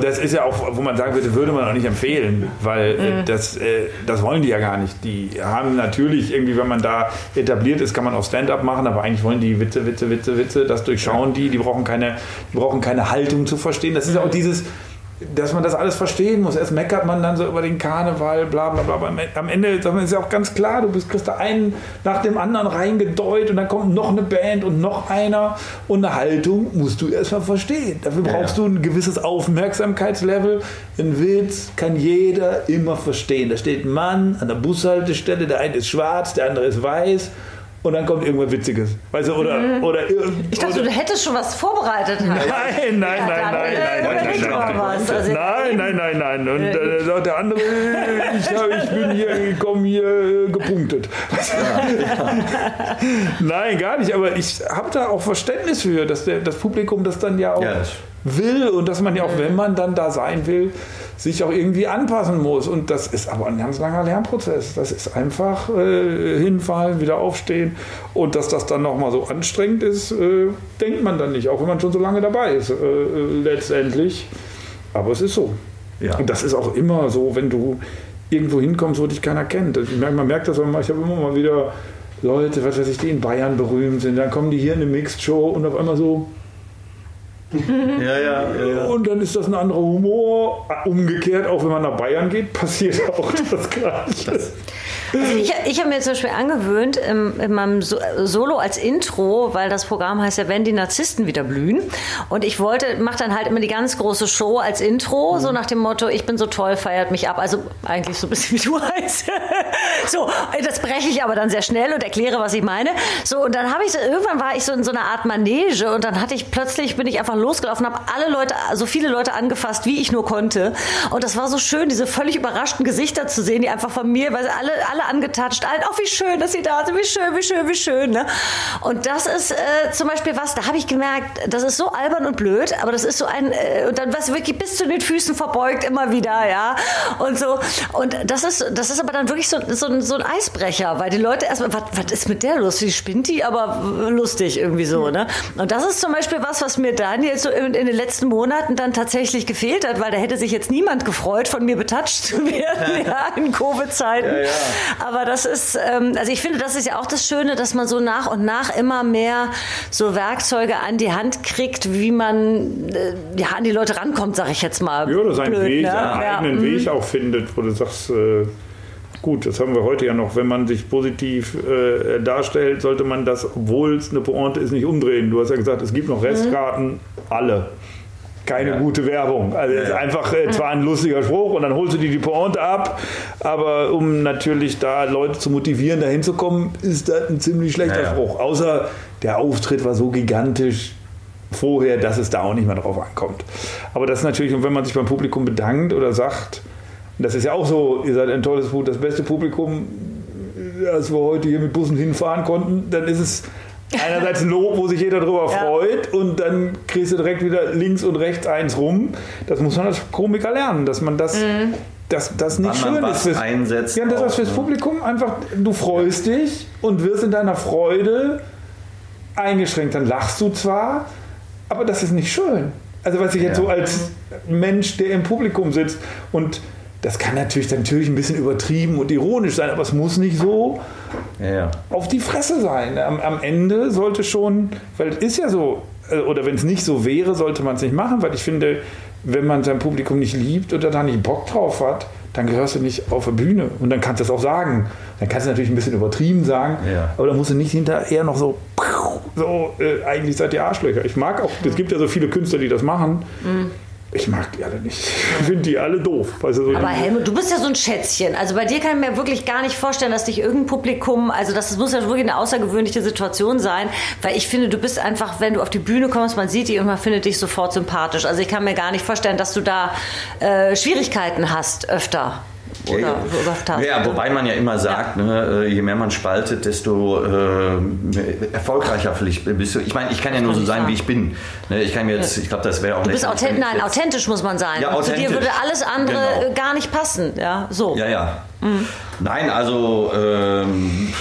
das ist ja auch, wo man sagen würde, würde man auch nicht empfehlen, weil äh, mhm. das, äh, das wollen die ja gar nicht. Die haben natürlich irgendwie, wenn man da etabliert ist, kann man auch Stand-up machen, aber eigentlich wollen die Witze, Witze, Witze, Witze, das durchschauen die, die brauchen keine, die brauchen keine Haltung zu verstehen. Das ist auch dieses, dass man das alles verstehen muss. Erst meckert man dann so über den Karneval, bla bla bla. Aber am Ende ist ja auch ganz klar, du bist, kriegst da einen nach dem anderen reingedeut und dann kommt noch eine Band und noch einer. Und eine Haltung musst du erstmal verstehen. Dafür brauchst ja, du ein gewisses Aufmerksamkeitslevel. Ein Witz kann jeder immer verstehen. Da steht ein Mann an der Bushaltestelle, der eine ist schwarz, der andere ist weiß und dann kommt irgendwas Witziges. Weißt du, oder, mhm. oder, ich dachte, oder, du hättest schon was vorbereitet. Nein, nein, nein, ja, nein, nein, nein, nein, nein, nein, nein, nein, Und äh, sagt der andere, ich, ich bin hier gekommen, hier äh, gepunktet. nein, gar nicht. Aber ich habe da auch Verständnis für, dass der, das Publikum das dann ja auch ja, will und dass man ja auch, wenn man dann da sein will, sich auch irgendwie anpassen muss. Und das ist aber ein ganz langer Lernprozess. Das ist einfach äh, hinfallen, wieder aufstehen. Und dass das dann nochmal so anstrengend ist, äh, denkt man dann nicht, auch wenn man schon so lange dabei ist, äh, letztendlich. Aber es ist so. Ja. Und das ist auch immer so, wenn du irgendwo hinkommst, wo dich keiner kennt. Ich merke, man merkt das immer, ich habe immer mal wieder Leute, was weiß ich, die in Bayern berühmt sind, dann kommen die hier in eine Mixed Show und auf einmal so, ja, ja, ja, Und dann ist das ein anderer Humor. Umgekehrt, auch wenn man nach Bayern geht, passiert auch das Gleiche. Also ich, ich habe mir zum Beispiel angewöhnt, in, in meinem Solo als Intro, weil das Programm heißt ja, wenn die Narzissten wieder blühen. Und ich wollte, mache dann halt immer die ganz große Show als Intro, mhm. so nach dem Motto, ich bin so toll, feiert mich ab. Also eigentlich so ein bisschen wie du heißt. so, das breche ich aber dann sehr schnell und erkläre, was ich meine. So, und dann habe ich so, irgendwann war ich so in so einer Art Manege und dann hatte ich plötzlich, bin ich einfach losgelaufen, habe alle Leute, so viele Leute angefasst, wie ich nur konnte. Und das war so schön, diese völlig überraschten Gesichter zu sehen, die einfach von mir, weil alle, alle alle angetatscht, allen, oh, wie schön, dass sie da sind, wie schön, wie schön, wie schön. Ne? Und das ist äh, zum Beispiel was, da habe ich gemerkt, das ist so albern und blöd, aber das ist so ein, äh, und dann was wirklich bis zu den Füßen verbeugt immer wieder, ja. Und so. Und das ist, das ist aber dann wirklich so, so, so ein Eisbrecher, weil die Leute erstmal, was, was ist mit der los? Wie spinnt die? Aber lustig irgendwie so, ne? Und das ist zum Beispiel was, was mir dann jetzt so in, in den letzten Monaten dann tatsächlich gefehlt hat, weil da hätte sich jetzt niemand gefreut, von mir betatscht zu werden, ja, in Covid-Zeiten. Ja, ja. Aber das ist, ähm, also ich finde, das ist ja auch das Schöne, dass man so nach und nach immer mehr so Werkzeuge an die Hand kriegt, wie man äh, ja, an die Leute rankommt, sage ich jetzt mal. Ja, oder seinen Blöd, Weg, ne? seinen ja. eigenen mhm. Weg auch findet, wo du sagst, äh, gut, das haben wir heute ja noch, wenn man sich positiv äh, darstellt, sollte man das, obwohl es eine Pointe ist, nicht umdrehen. Du hast ja gesagt, es gibt noch Restkarten, mhm. alle keine ja. gute Werbung. Also ja. einfach äh, zwar ein lustiger Spruch und dann holst du dir die Pointe ab, aber um natürlich da Leute zu motivieren, da hinzukommen, ist das ein ziemlich schlechter Spruch. Außer der Auftritt war so gigantisch vorher, dass es da auch nicht mehr drauf ankommt. Aber das ist natürlich, und wenn man sich beim Publikum bedankt oder sagt, das ist ja auch so, ihr seid ein tolles Publikum, das beste Publikum, als wir heute hier mit Bussen hinfahren konnten, dann ist es einerseits ein Lob, wo sich jeder drüber ja. freut und dann kriegst du direkt wieder links und rechts eins rum. Das muss man als Komiker lernen, dass man das, mhm. dass das nicht Wann schön ist. Fürs, einsetzt ja, das ist fürs ne? Publikum einfach, du freust dich und wirst in deiner Freude eingeschränkt, dann lachst du zwar, aber das ist nicht schön. Also was ich jetzt ja. so als Mensch, der im Publikum sitzt und das kann natürlich, natürlich ein bisschen übertrieben und ironisch sein, aber es muss nicht so ja. auf die Fresse sein. Am, am, Ende sollte schon, weil es ist ja so, äh, oder wenn es nicht so wäre, sollte man es nicht machen, weil ich finde, wenn man sein Publikum nicht liebt oder da nicht Bock drauf hat, dann gehörst du nicht auf der Bühne und dann kannst du das auch sagen. Dann kannst du natürlich ein bisschen übertrieben sagen, ja. aber dann musst du nicht hinterher noch so, so äh, eigentlich seid ihr Arschlöcher. Ich mag auch, es gibt ja so viele Künstler, die das machen. Mhm. Ich mag die alle nicht. Ich finde die alle doof. Also so Aber Helmut, du bist ja so ein Schätzchen. Also bei dir kann ich mir wirklich gar nicht vorstellen, dass dich irgendein Publikum, also das muss ja wirklich eine außergewöhnliche Situation sein, weil ich finde, du bist einfach, wenn du auf die Bühne kommst, man sieht dich und man findet dich sofort sympathisch. Also ich kann mir gar nicht vorstellen, dass du da äh, Schwierigkeiten hast öfter oder ja, ja, wobei man ja immer sagt, ja. Ne, äh, je mehr man spaltet, desto äh, erfolgreicher bist du. Ich meine, ich kann ja nur so sein, wie ich bin. Ne, ich kann jetzt, ich glaube, das wäre auch. Du bist authentisch, nein, authentisch muss man sein. Ja, Zu dir würde alles andere genau. gar nicht passen. Ja, so. Ja, ja. Mhm. Nein, also ähm,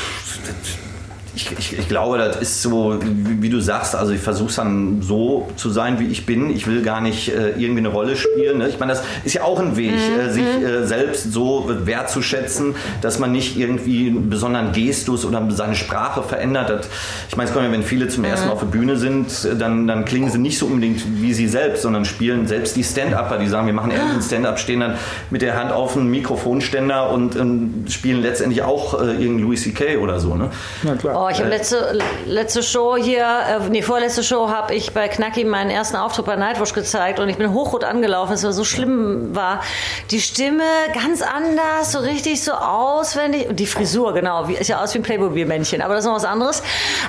ich, ich, ich, glaube, das ist so, wie, wie du sagst, also ich versuche es dann so zu sein, wie ich bin. Ich will gar nicht äh, irgendwie eine Rolle spielen. Ne? Ich meine, das ist ja auch ein Weg, mhm. äh, sich mhm. äh, selbst so wertzuschätzen, dass man nicht irgendwie einen besonderen Gestus oder seine Sprache verändert. Das, ich meine, es kommt ja, wenn viele zum ersten Mal auf der Bühne sind, dann, dann klingen sie nicht so unbedingt wie sie selbst, sondern spielen selbst die Stand-Upper, die sagen, wir machen eher einen Stand-Up, stehen dann mit der Hand auf einen Mikrofonständer und ähm, spielen letztendlich auch äh, irgendeinen Louis C.K. oder so. Ne? Na klar. Oh, ich habe letzte, letzte Show hier, äh, nee, vorletzte Show habe ich bei Knacki meinen ersten Auftritt bei Nightwatch gezeigt und ich bin hochrot angelaufen, es war so schlimm war. Die Stimme ganz anders, so richtig so auswendig und die Frisur, genau, wie, ist ja aus wie ein Playmobil-Männchen, aber das ist noch was anderes.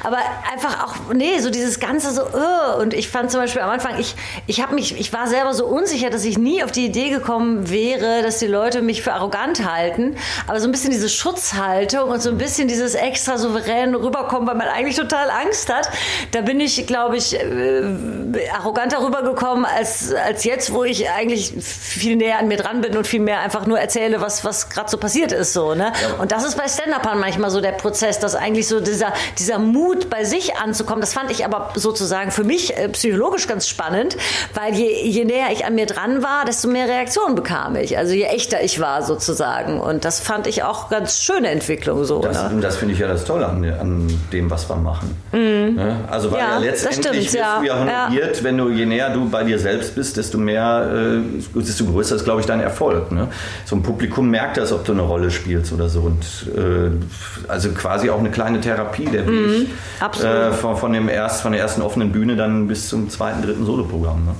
Aber einfach auch, nee, so dieses ganze so, uh, und ich fand zum Beispiel am Anfang, ich, ich habe mich, ich war selber so unsicher, dass ich nie auf die Idee gekommen wäre, dass die Leute mich für arrogant halten, aber so ein bisschen diese Schutzhaltung und so ein bisschen dieses extra souverän rüberkommen, weil man eigentlich total Angst hat. Da bin ich, glaube ich, äh, arroganter rübergekommen als, als jetzt, wo ich eigentlich viel näher an mir dran bin und viel mehr einfach nur erzähle, was, was gerade so passiert ist. So, ne? Ja. Und das ist bei Stand-Upern manchmal so der Prozess, dass eigentlich so dieser, dieser Mut bei sich anzukommen, das fand ich aber sozusagen für mich äh, psychologisch ganz spannend, weil je, je näher ich an mir dran war, desto mehr Reaktionen bekam ich. Also je echter ich war sozusagen. Und das fand ich auch ganz schöne Entwicklung so. Das, ne? das finde ich ja das Tolle an, an dem, was wir machen. Mhm. Ja, also weil ja, ja letztendlich stimmt, ja. du ja honoriert, ja. wenn du, je näher du bei dir selbst bist, desto mehr, äh, desto größer ist, glaube ich, dein Erfolg. Ne? So ein Publikum merkt das, ob du eine Rolle spielst oder so. Und äh, also quasi auch eine kleine Therapie, der Weg. Mhm, äh, von, von, dem erst, von der ersten offenen Bühne dann bis zum zweiten, dritten Soloprogramm. Ne?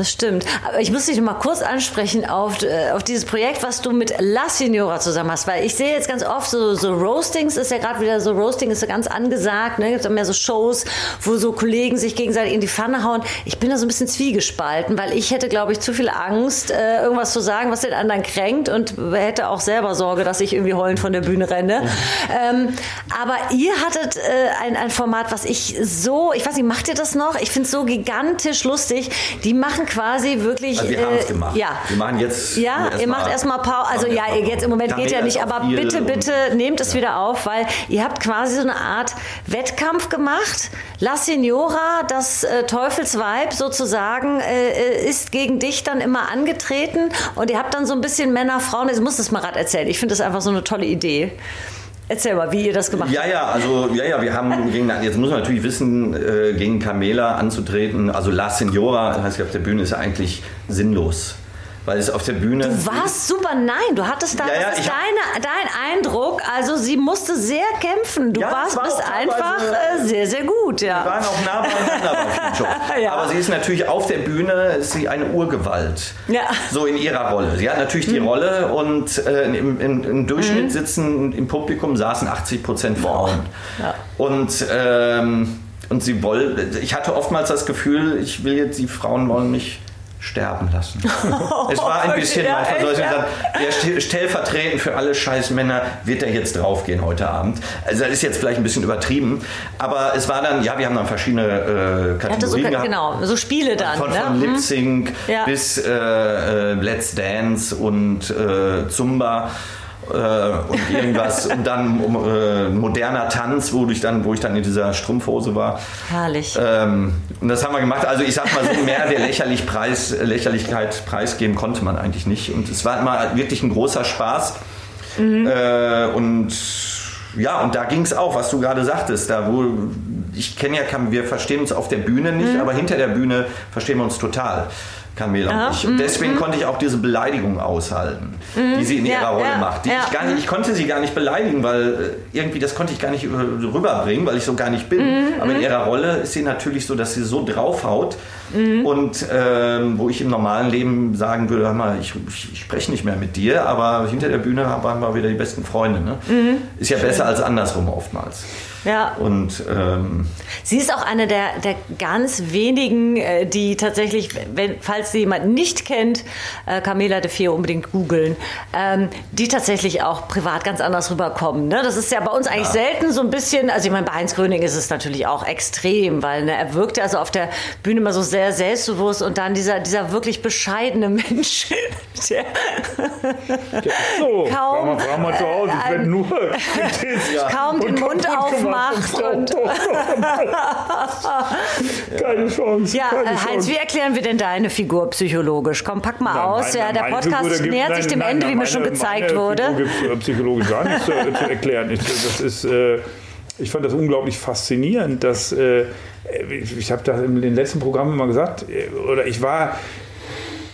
Das stimmt. Aber ich muss dich noch mal kurz ansprechen auf, äh, auf dieses Projekt, was du mit La Signora zusammen hast. Weil ich sehe jetzt ganz oft so, so Roastings, ist ja gerade wieder so, Roasting ist so ganz angesagt. Ne? Gibt auch mehr so Shows, wo so Kollegen sich gegenseitig in die Pfanne hauen. Ich bin da so ein bisschen zwiegespalten, weil ich hätte, glaube ich, zu viel Angst, äh, irgendwas zu sagen, was den anderen kränkt und hätte auch selber Sorge, dass ich irgendwie heulend von der Bühne renne. ähm, aber ihr hattet äh, ein, ein Format, was ich so, ich weiß nicht, macht ihr das noch? Ich finde es so gigantisch lustig. Die machen quasi wirklich. Also wir haben es äh, gemacht. Ja. Wir machen jetzt. Ja, erst ihr macht erstmal Pause. Also ja, jetzt im Moment geht ja nicht, aber bitte, bitte nehmt es ja. wieder auf, weil ihr habt quasi so eine Art Wettkampf gemacht. La Signora, das äh, Teufelsweib sozusagen, äh, äh, ist gegen dich dann immer angetreten und ihr habt dann so ein bisschen Männer, Frauen. Ich muss das mal gerade erzählen. Ich finde das einfach so eine tolle Idee. Erzähl mal, wie ihr das gemacht habt. Ja, ja, also ja, ja, wir haben gegen, jetzt muss man natürlich wissen, äh, gegen Camela anzutreten. Also La Signora, das heißt auf der Bühne ist ja eigentlich sinnlos weil es auf der Bühne. Du warst super, nein, du hattest da, ja, ja, ist deine, dein Eindruck, also sie musste sehr kämpfen. Du ja, warst war bist einfach äh, sehr, sehr gut, ja. Wir waren auch nah beieinander. Aber sie ist natürlich auf der Bühne, ist sie eine Urgewalt. Ja. So in ihrer Rolle. Sie hat natürlich die mhm. Rolle und äh, im, im, im, Durchschnitt mhm. sitzen im Publikum saßen 80 Prozent Frauen. Ja. Und ähm, und sie wollte, ich hatte oftmals das Gefühl, ich will jetzt, die Frauen wollen mich sterben lassen. es war ein bisschen ja, manchmal so, dass ja. der stellvertretend für alle Scheißmänner wird er jetzt draufgehen heute Abend. Also das ist jetzt vielleicht ein bisschen übertrieben, aber es war dann, ja, wir haben dann verschiedene äh, Kategorien so, gehabt. Genau, so Spiele dann. Von, ne? von Lip Sync ja. bis äh, äh, Let's Dance und äh, Zumba. Äh, und irgendwas und dann um, äh, moderner Tanz, wo ich dann, wo ich dann in dieser Strumpfhose war. Herrlich. Ähm, und das haben wir gemacht. Also ich sag mal so mehr der Lächerlich Preis, Lächerlichkeit preisgeben konnte man eigentlich nicht. Und es war immer wirklich ein großer Spaß. Mhm. Äh, und ja, und da ging es auch, was du gerade sagtest, da wo ich kenne ja, wir verstehen uns auf der Bühne nicht, mhm. aber hinter der Bühne verstehen wir uns total. Camilla ja. und. Und deswegen mhm. konnte ich auch diese Beleidigung aushalten, mhm. die sie in ihrer ja, Rolle ja, macht. Die ich, gar nicht, ich konnte sie gar nicht beleidigen, weil äh, irgendwie das konnte ich gar nicht rüberbringen, weil ich so gar nicht bin. Mhm. Aber in mhm. ihrer Rolle ist sie natürlich so, dass sie so draufhaut. Mhm. Und ähm, wo ich im normalen Leben sagen würde, hör mal, ich, ich, spreche nicht mehr mit dir, aber hinter der Bühne waren wir wieder die besten Freunde. Ne? Mhm. Ist ja besser als andersrum oftmals. Ja. Und ähm, sie ist auch eine der, der ganz wenigen, äh, die tatsächlich, wenn, falls sie jemand nicht kennt, äh, Camela de Feo unbedingt googeln, ähm, die tatsächlich auch privat ganz anders rüberkommen. Ne? Das ist ja bei uns eigentlich ja. selten so ein bisschen, also ich meine, bei Heinz Gröning ist es natürlich auch extrem, weil ne, er wirkte also auf der Bühne immer so sehr selbstbewusst und dann dieser, dieser wirklich bescheidene Mensch, der, so, kaum, frag mal, frag mal zu Hause, äh, nur ja. kaum den Mund aufmacht macht. Und keine Chance. Ja, keine Heinz, Chance. wie erklären wir denn deine Figur psychologisch? Komm, pack mal nein, aus. Nein, ja, der Podcast gibt, nähert sich dem nein, Ende, wie mir schon gezeigt wurde. Figur gibt psychologisch gar nichts zu, zu erklären. Ich, das ist, äh, ich fand das unglaublich faszinierend, dass äh, ich, ich habe das in den letzten Programmen immer gesagt, äh, oder ich war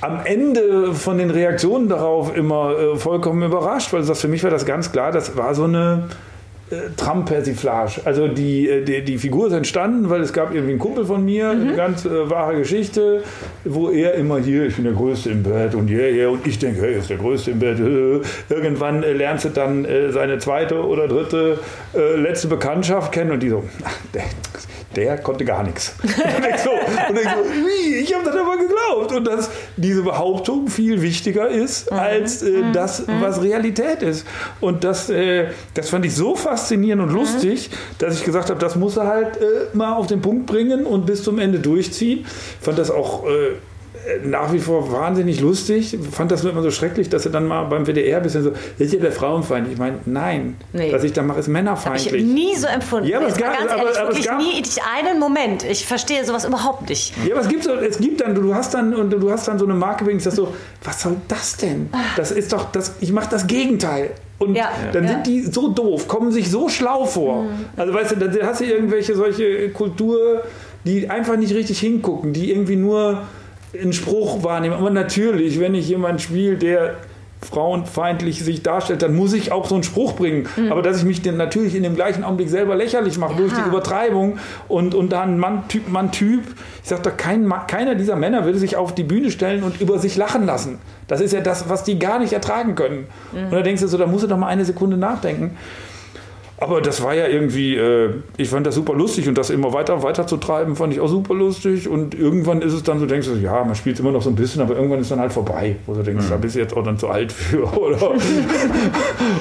am Ende von den Reaktionen darauf immer äh, vollkommen überrascht, weil das für mich war das ganz klar, das war so eine äh, Trump-Persiflage. Also die, äh, die, die, Figur ist entstanden, weil es gab irgendwie einen Kumpel von mir, mhm. eine ganz äh, wahre Geschichte, wo er immer hier, ich bin der Größte im Bett und yeah, yeah, und ich denke, hey, er ist der Größte im Bett. Irgendwann äh, lernst du dann äh, seine zweite oder dritte äh, letzte Bekanntschaft kennen und die so, ach, der, der konnte gar nichts. Und ich so, und ich, so, wie? ich habe das aber geglaubt. Und dass diese Behauptung viel wichtiger ist mhm. als äh, mhm. das, mhm. was Realität ist. Und das, äh, das fand ich so faszinierend und lustig, dass ich gesagt habe, das muss er halt äh, mal auf den Punkt bringen und bis zum Ende durchziehen. Ich fand das auch äh, nach wie vor wahnsinnig lustig. Fand das nur immer so schrecklich, dass er dann mal beim WDR ein bisschen so, ist ja der Frauenfeind. Ich meine, nein, nee. was ich da mache, ist männerfeindlich. Hab ich nie so empfunden. Ja, aber es gab, ganz aber, ehrlich, aber wirklich gab, nie einen Moment. Ich verstehe sowas überhaupt nicht. Ja, aber es gibt, so, es gibt dann, du hast dann, und du hast dann so eine Marke, wegen das so, was soll das denn? Das ist doch, das, ich mache das Gegenteil. Und ja. dann ja. sind die so doof, kommen sich so schlau vor. Mhm. Also weißt du, dann hast du irgendwelche solche Kultur, die einfach nicht richtig hingucken, die irgendwie nur einen Spruch wahrnehmen. Aber natürlich, wenn ich jemanden spiele, der frauenfeindlich sich darstellt, dann muss ich auch so einen Spruch bringen. Mhm. Aber dass ich mich dann natürlich in dem gleichen Augenblick selber lächerlich mache ja. durch die Übertreibung und, und dann Mann-Typ, Mann-Typ, ich sage da, kein, keiner dieser Männer würde sich auf die Bühne stellen und über sich lachen lassen. Das ist ja das, was die gar nicht ertragen können. Mhm. Und da denkst du so, da musst du doch mal eine Sekunde nachdenken. Aber das war ja irgendwie, äh, ich fand das super lustig und das immer weiter, weiter zu treiben, fand ich auch super lustig. Und irgendwann ist es dann so, denkst du, ja, man spielt immer noch so ein bisschen, aber irgendwann ist dann halt vorbei. Wo du denkst, mhm. da bist du jetzt auch dann zu alt für. Oder,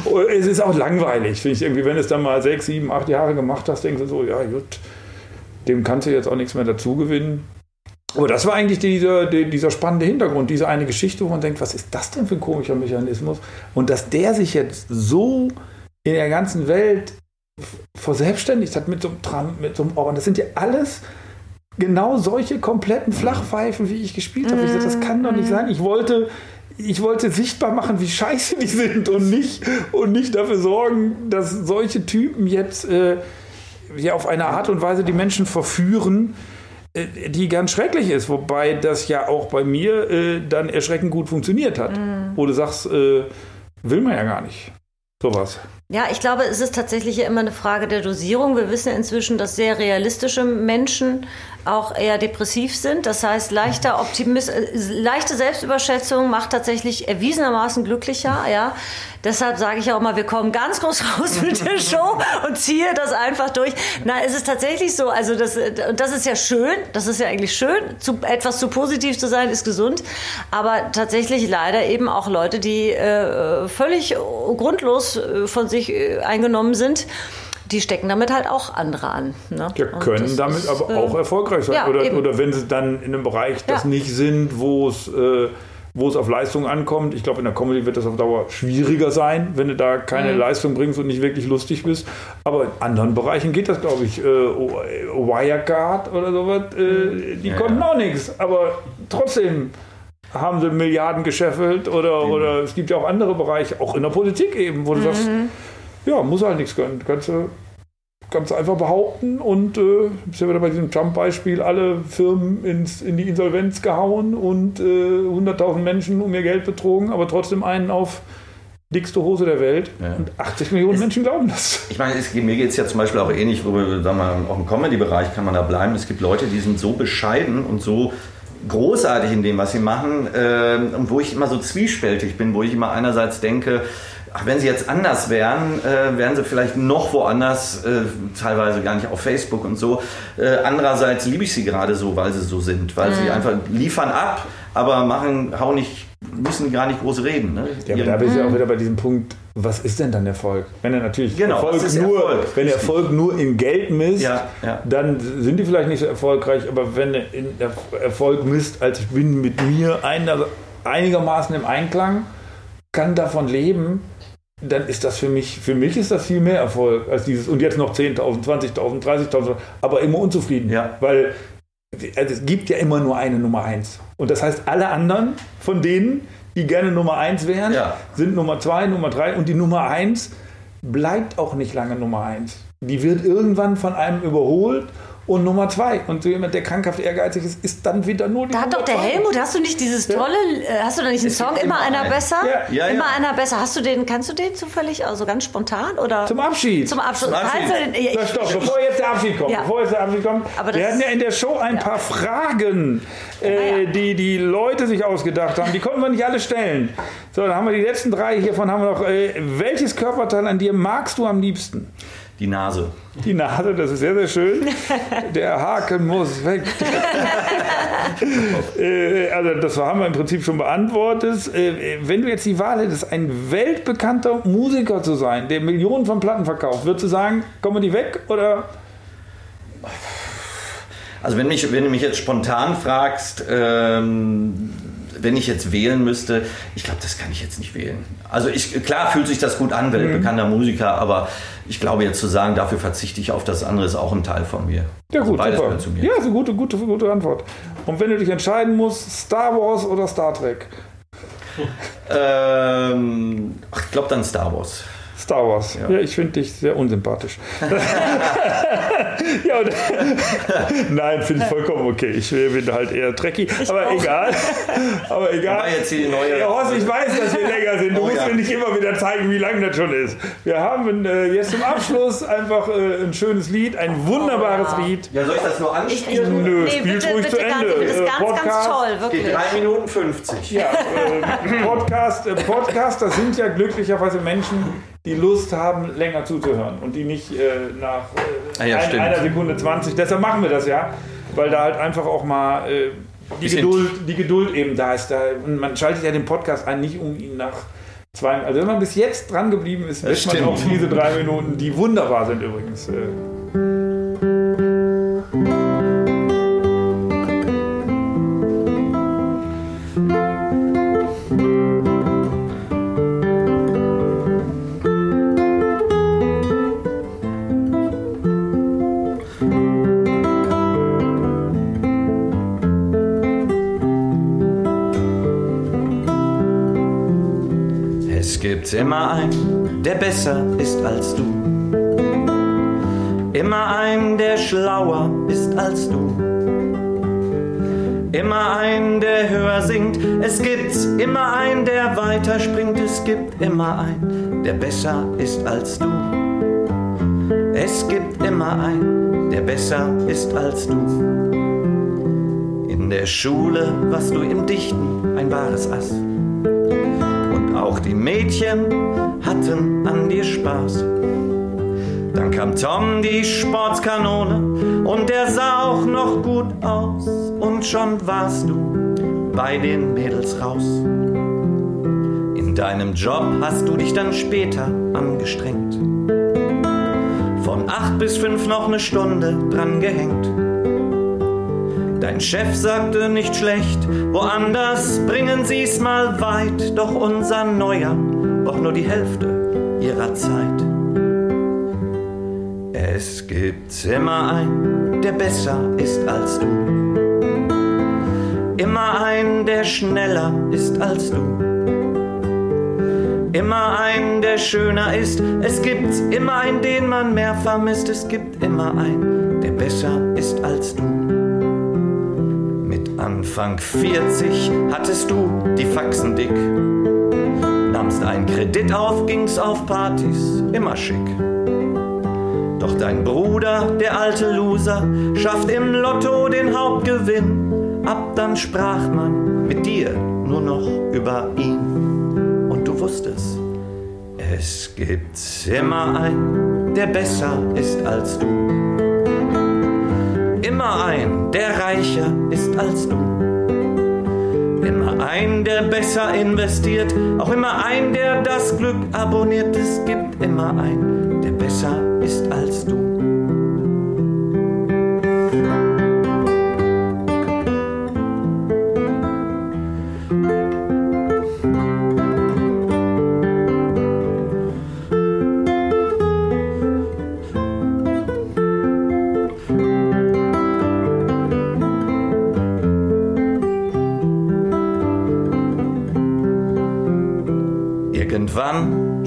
oder es ist auch langweilig, finde ich irgendwie, wenn du es dann mal sechs, sieben, acht Jahre gemacht hast, denkst du so, ja, gut, dem kannst du jetzt auch nichts mehr dazu gewinnen. Aber das war eigentlich dieser, dieser spannende Hintergrund, diese eine Geschichte, wo man denkt, was ist das denn für ein komischer Mechanismus? Und dass der sich jetzt so in der ganzen Welt verselbstständigt hat mit so einem Tram, mit so einem Organ. Das sind ja alles genau solche kompletten Flachpfeifen, wie ich gespielt habe. Ich dachte, das kann doch nicht sein. Ich wollte, ich wollte sichtbar machen, wie scheiße die sind und nicht, und nicht dafür sorgen, dass solche Typen jetzt äh, ja, auf eine Art und Weise die Menschen verführen, äh, die ganz schrecklich ist. Wobei das ja auch bei mir äh, dann erschreckend gut funktioniert hat. Mm. Wo du sagst, äh, will man ja gar nicht. Sowas. Ja, ich glaube, es ist tatsächlich ja immer eine Frage der Dosierung. Wir wissen inzwischen, dass sehr realistische Menschen auch eher depressiv sind. Das heißt, leichter Optimis äh, leichte Selbstüberschätzung macht tatsächlich erwiesenermaßen glücklicher. Ja, deshalb sage ich auch mal, wir kommen ganz groß raus mit der Show und ziehe das einfach durch. Na, es ist tatsächlich so. Also das, das ist ja schön. Das ist ja eigentlich schön. Zu, etwas zu positiv zu sein ist gesund. Aber tatsächlich leider eben auch Leute, die äh, völlig grundlos äh, von sich äh, eingenommen sind die stecken damit halt auch andere an. Ne? Ja, können damit aber äh, auch erfolgreich sein. Ja, oder, oder wenn sie dann in einem Bereich das ja. nicht sind, wo es äh, wo es auf Leistung ankommt. Ich glaube, in der Comedy wird das auf Dauer schwieriger sein, wenn du da keine mhm. Leistung bringst und nicht wirklich lustig bist. Aber in anderen Bereichen geht das, glaube ich. Äh, Wirecard oder sowas, äh, mhm. die ja, konnten ja. auch nichts. Aber trotzdem haben sie Milliarden gescheffelt oder, oder es gibt ja auch andere Bereiche, auch in der Politik eben, wo du mhm. sagst, ja, muss halt nichts können. Kannst du ganz einfach behaupten und äh, ist ja wieder bei diesem Trump-Beispiel alle Firmen ins, in die Insolvenz gehauen und äh, 100.000 Menschen um ihr Geld betrogen, aber trotzdem einen auf dickste Hose der Welt. Ja. Und 80 Millionen es, Menschen glauben das. Ich meine, es, mir geht es ja zum Beispiel auch ähnlich, wo wir, sagen wir, auch im Comedy-Bereich kann man da bleiben. Es gibt Leute, die sind so bescheiden und so großartig in dem, was sie machen, äh, und wo ich immer so zwiespältig bin, wo ich immer einerseits denke, ach, wenn sie jetzt anders wären, äh, wären sie vielleicht noch woanders, äh, teilweise gar nicht auf Facebook und so. Äh, andererseits liebe ich sie gerade so, weil sie so sind, weil mhm. sie einfach liefern ab, aber machen, hauen nicht, müssen gar nicht groß reden. Ne? Ja, da bist du ja auch wieder bei diesem Punkt, was ist denn dann Erfolg? Wenn er natürlich genau, Erfolg nur, Erfolg? wenn Erfolg nur in Geld misst, ja, ja. dann sind die vielleicht nicht so erfolgreich, aber wenn er Erfolg misst, als ich bin mit mir einigermaßen im Einklang, kann davon leben, dann ist das für mich, für mich ist das viel mehr Erfolg als dieses und jetzt noch 10.000, 20.000, 30.000, aber immer unzufrieden. Ja. Weil also es gibt ja immer nur eine Nummer eins. Und das heißt, alle anderen von denen, die gerne Nummer eins wären, ja. sind Nummer zwei, Nummer drei und die Nummer eins bleibt auch nicht lange Nummer eins. Die wird irgendwann von einem überholt und Nummer zwei. Und so jemand, der krankhaft ehrgeizig ist, ist dann wieder nur die Da hat doch der Helmut, hast du nicht dieses tolle, ja. Äh, hast du da nicht einen Song, immer einer ein. besser? Ja. Ja, immer einer besser. Hast du den, kannst du den zufällig, also ganz spontan? Oder? Zum Abschied. Zum Abschied. Zum Abschied. Den, ja, stopp, bevor jetzt der Abschied kommt. Bevor jetzt der Abschied kommt. Aber wir hatten ja in der Show ein paar Fragen, äh, die die Leute sich ausgedacht haben. Die konnten wir nicht alle stellen. So, dann haben wir die letzten drei. Hiervon haben wir noch, äh, welches Körperteil an dir magst du am liebsten? Die Nase. Die Nase, das ist sehr, sehr schön. Der Haken muss weg. Äh, also das haben wir im Prinzip schon beantwortet. Äh, wenn du jetzt die Wahl hättest, ein weltbekannter Musiker zu sein, der Millionen von Platten verkauft, würdest du sagen, kommen die weg oder... Also wenn, mich, wenn du mich jetzt spontan fragst, ähm, wenn ich jetzt wählen müsste, ich glaube, das kann ich jetzt nicht wählen. Also ich, klar fühlt sich das gut an, weltbekannter mhm. Musiker, aber ich glaube jetzt zu sagen, dafür verzichte ich auf das andere, ist auch ein Teil von mir. Ja gut, also super. Zu mir. Ja, so gute, gute, gute Antwort. Und wenn du dich entscheiden musst, Star Wars oder Star Trek? ähm, ich glaube dann Star Wars. Star Wars. Ja, ja ich finde dich sehr unsympathisch. ja, und, nein, finde ich vollkommen okay. Ich bin halt eher trekkie, aber auch. egal. Aber egal. Jetzt die neue ja, Horst, ich weiß, dass wir länger sind. Du oh, musst ja. mir nicht immer wieder zeigen, wie lange das schon ist. Wir haben äh, jetzt zum Abschluss einfach äh, ein schönes Lied, ein wunderbares oh, Lied. Ja, soll ich das nur anspielen? Nö, nee, spielt ruhig zu Ende. Das ist ganz, Podcast, ganz toll, wirklich. Geht 3 Minuten 50. Ja, äh, Podcast, äh, Podcast, das sind ja glücklicherweise Menschen, die Lust haben, länger zuzuhören und die nicht äh, nach äh, ah ja, ein, einer Sekunde 20. Deshalb machen wir das ja, weil da halt einfach auch mal äh, die, Geduld, die Geduld eben da ist. Da, und man schaltet ja den Podcast ein, nicht um ihn nach zwei. Also wenn man bis jetzt dran geblieben ist, wird man auch diese drei Minuten, die wunderbar sind übrigens. Der besser ist als du. Immer einen, der schlauer ist als du. Immer einen, der höher singt. Es gibt immer einen, der weiter springt. Es gibt immer einen, der besser ist als du. Es gibt immer einen, der besser ist als du. In der Schule warst du im Dichten ein wahres Ass. Auch die Mädchen hatten an dir Spaß. Dann kam Tom, die Sportskanone, und der sah auch noch gut aus. Und schon warst du bei den Mädels raus. In deinem Job hast du dich dann später angestrengt. Von acht bis fünf noch eine Stunde dran gehängt. Dein Chef sagte nicht schlecht, woanders bringen sie's mal weit, doch unser Neuer braucht nur die Hälfte ihrer Zeit. Es gibt immer einen, der besser ist als du. Immer einen, der schneller ist als du. Immer einen, der schöner ist. Es gibt immer einen, den man mehr vermisst. Es gibt immer einen, der besser ist als du. Anfang 40 hattest du die Faxen dick. Nahmst einen Kredit auf, ging's auf Partys, immer schick. Doch dein Bruder, der alte Loser, schafft im Lotto den Hauptgewinn. Ab dann sprach man mit dir nur noch über ihn. Und du wusstest, es gibt immer einen, der besser ist als du. Immer einen, der reicher ist als du. Immer einen, der besser investiert, auch immer einen, der das Glück abonniert. Es gibt immer einen, der besser ist als du.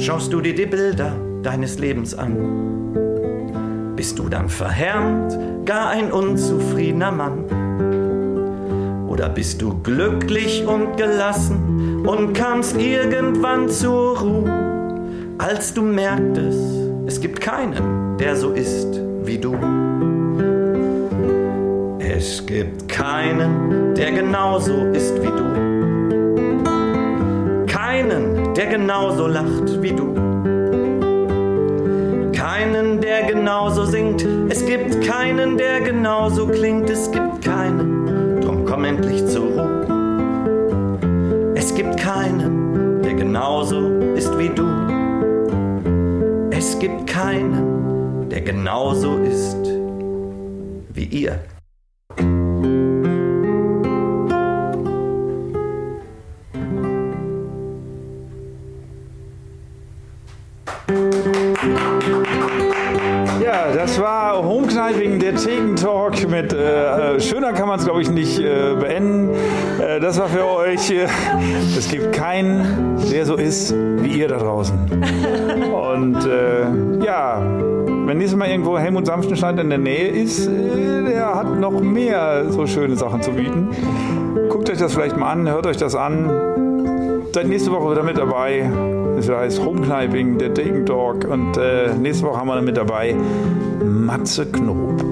Schaust du dir die Bilder deines Lebens an. Bist du dann verhärmt, gar ein unzufriedener Mann? Oder bist du glücklich und gelassen und kamst irgendwann zur Ruhe, als du merktest, es gibt keinen, der so ist wie du? Es gibt keinen, der genauso ist wie der genauso lacht wie du. Keinen, der genauso singt. Es gibt keinen, der genauso klingt. Es gibt keinen, drum komm endlich zur Ruhe. Es gibt keinen, der genauso ist wie du. Es gibt keinen, der genauso ist wie ihr. Es glaube ich nicht äh, beenden. Äh, das war für euch. Äh, es gibt keinen, der so ist wie ihr da draußen. Und äh, ja, wenn nächstes Mal irgendwo Helmut Samstenstein in der Nähe ist, der hat noch mehr so schöne Sachen zu bieten. Guckt euch das vielleicht mal an, hört euch das an. Seid nächste Woche wieder mit dabei. Das heißt Homekniping, der Degen Talk. Und nächste Woche haben wir dann mit dabei Matze Knob.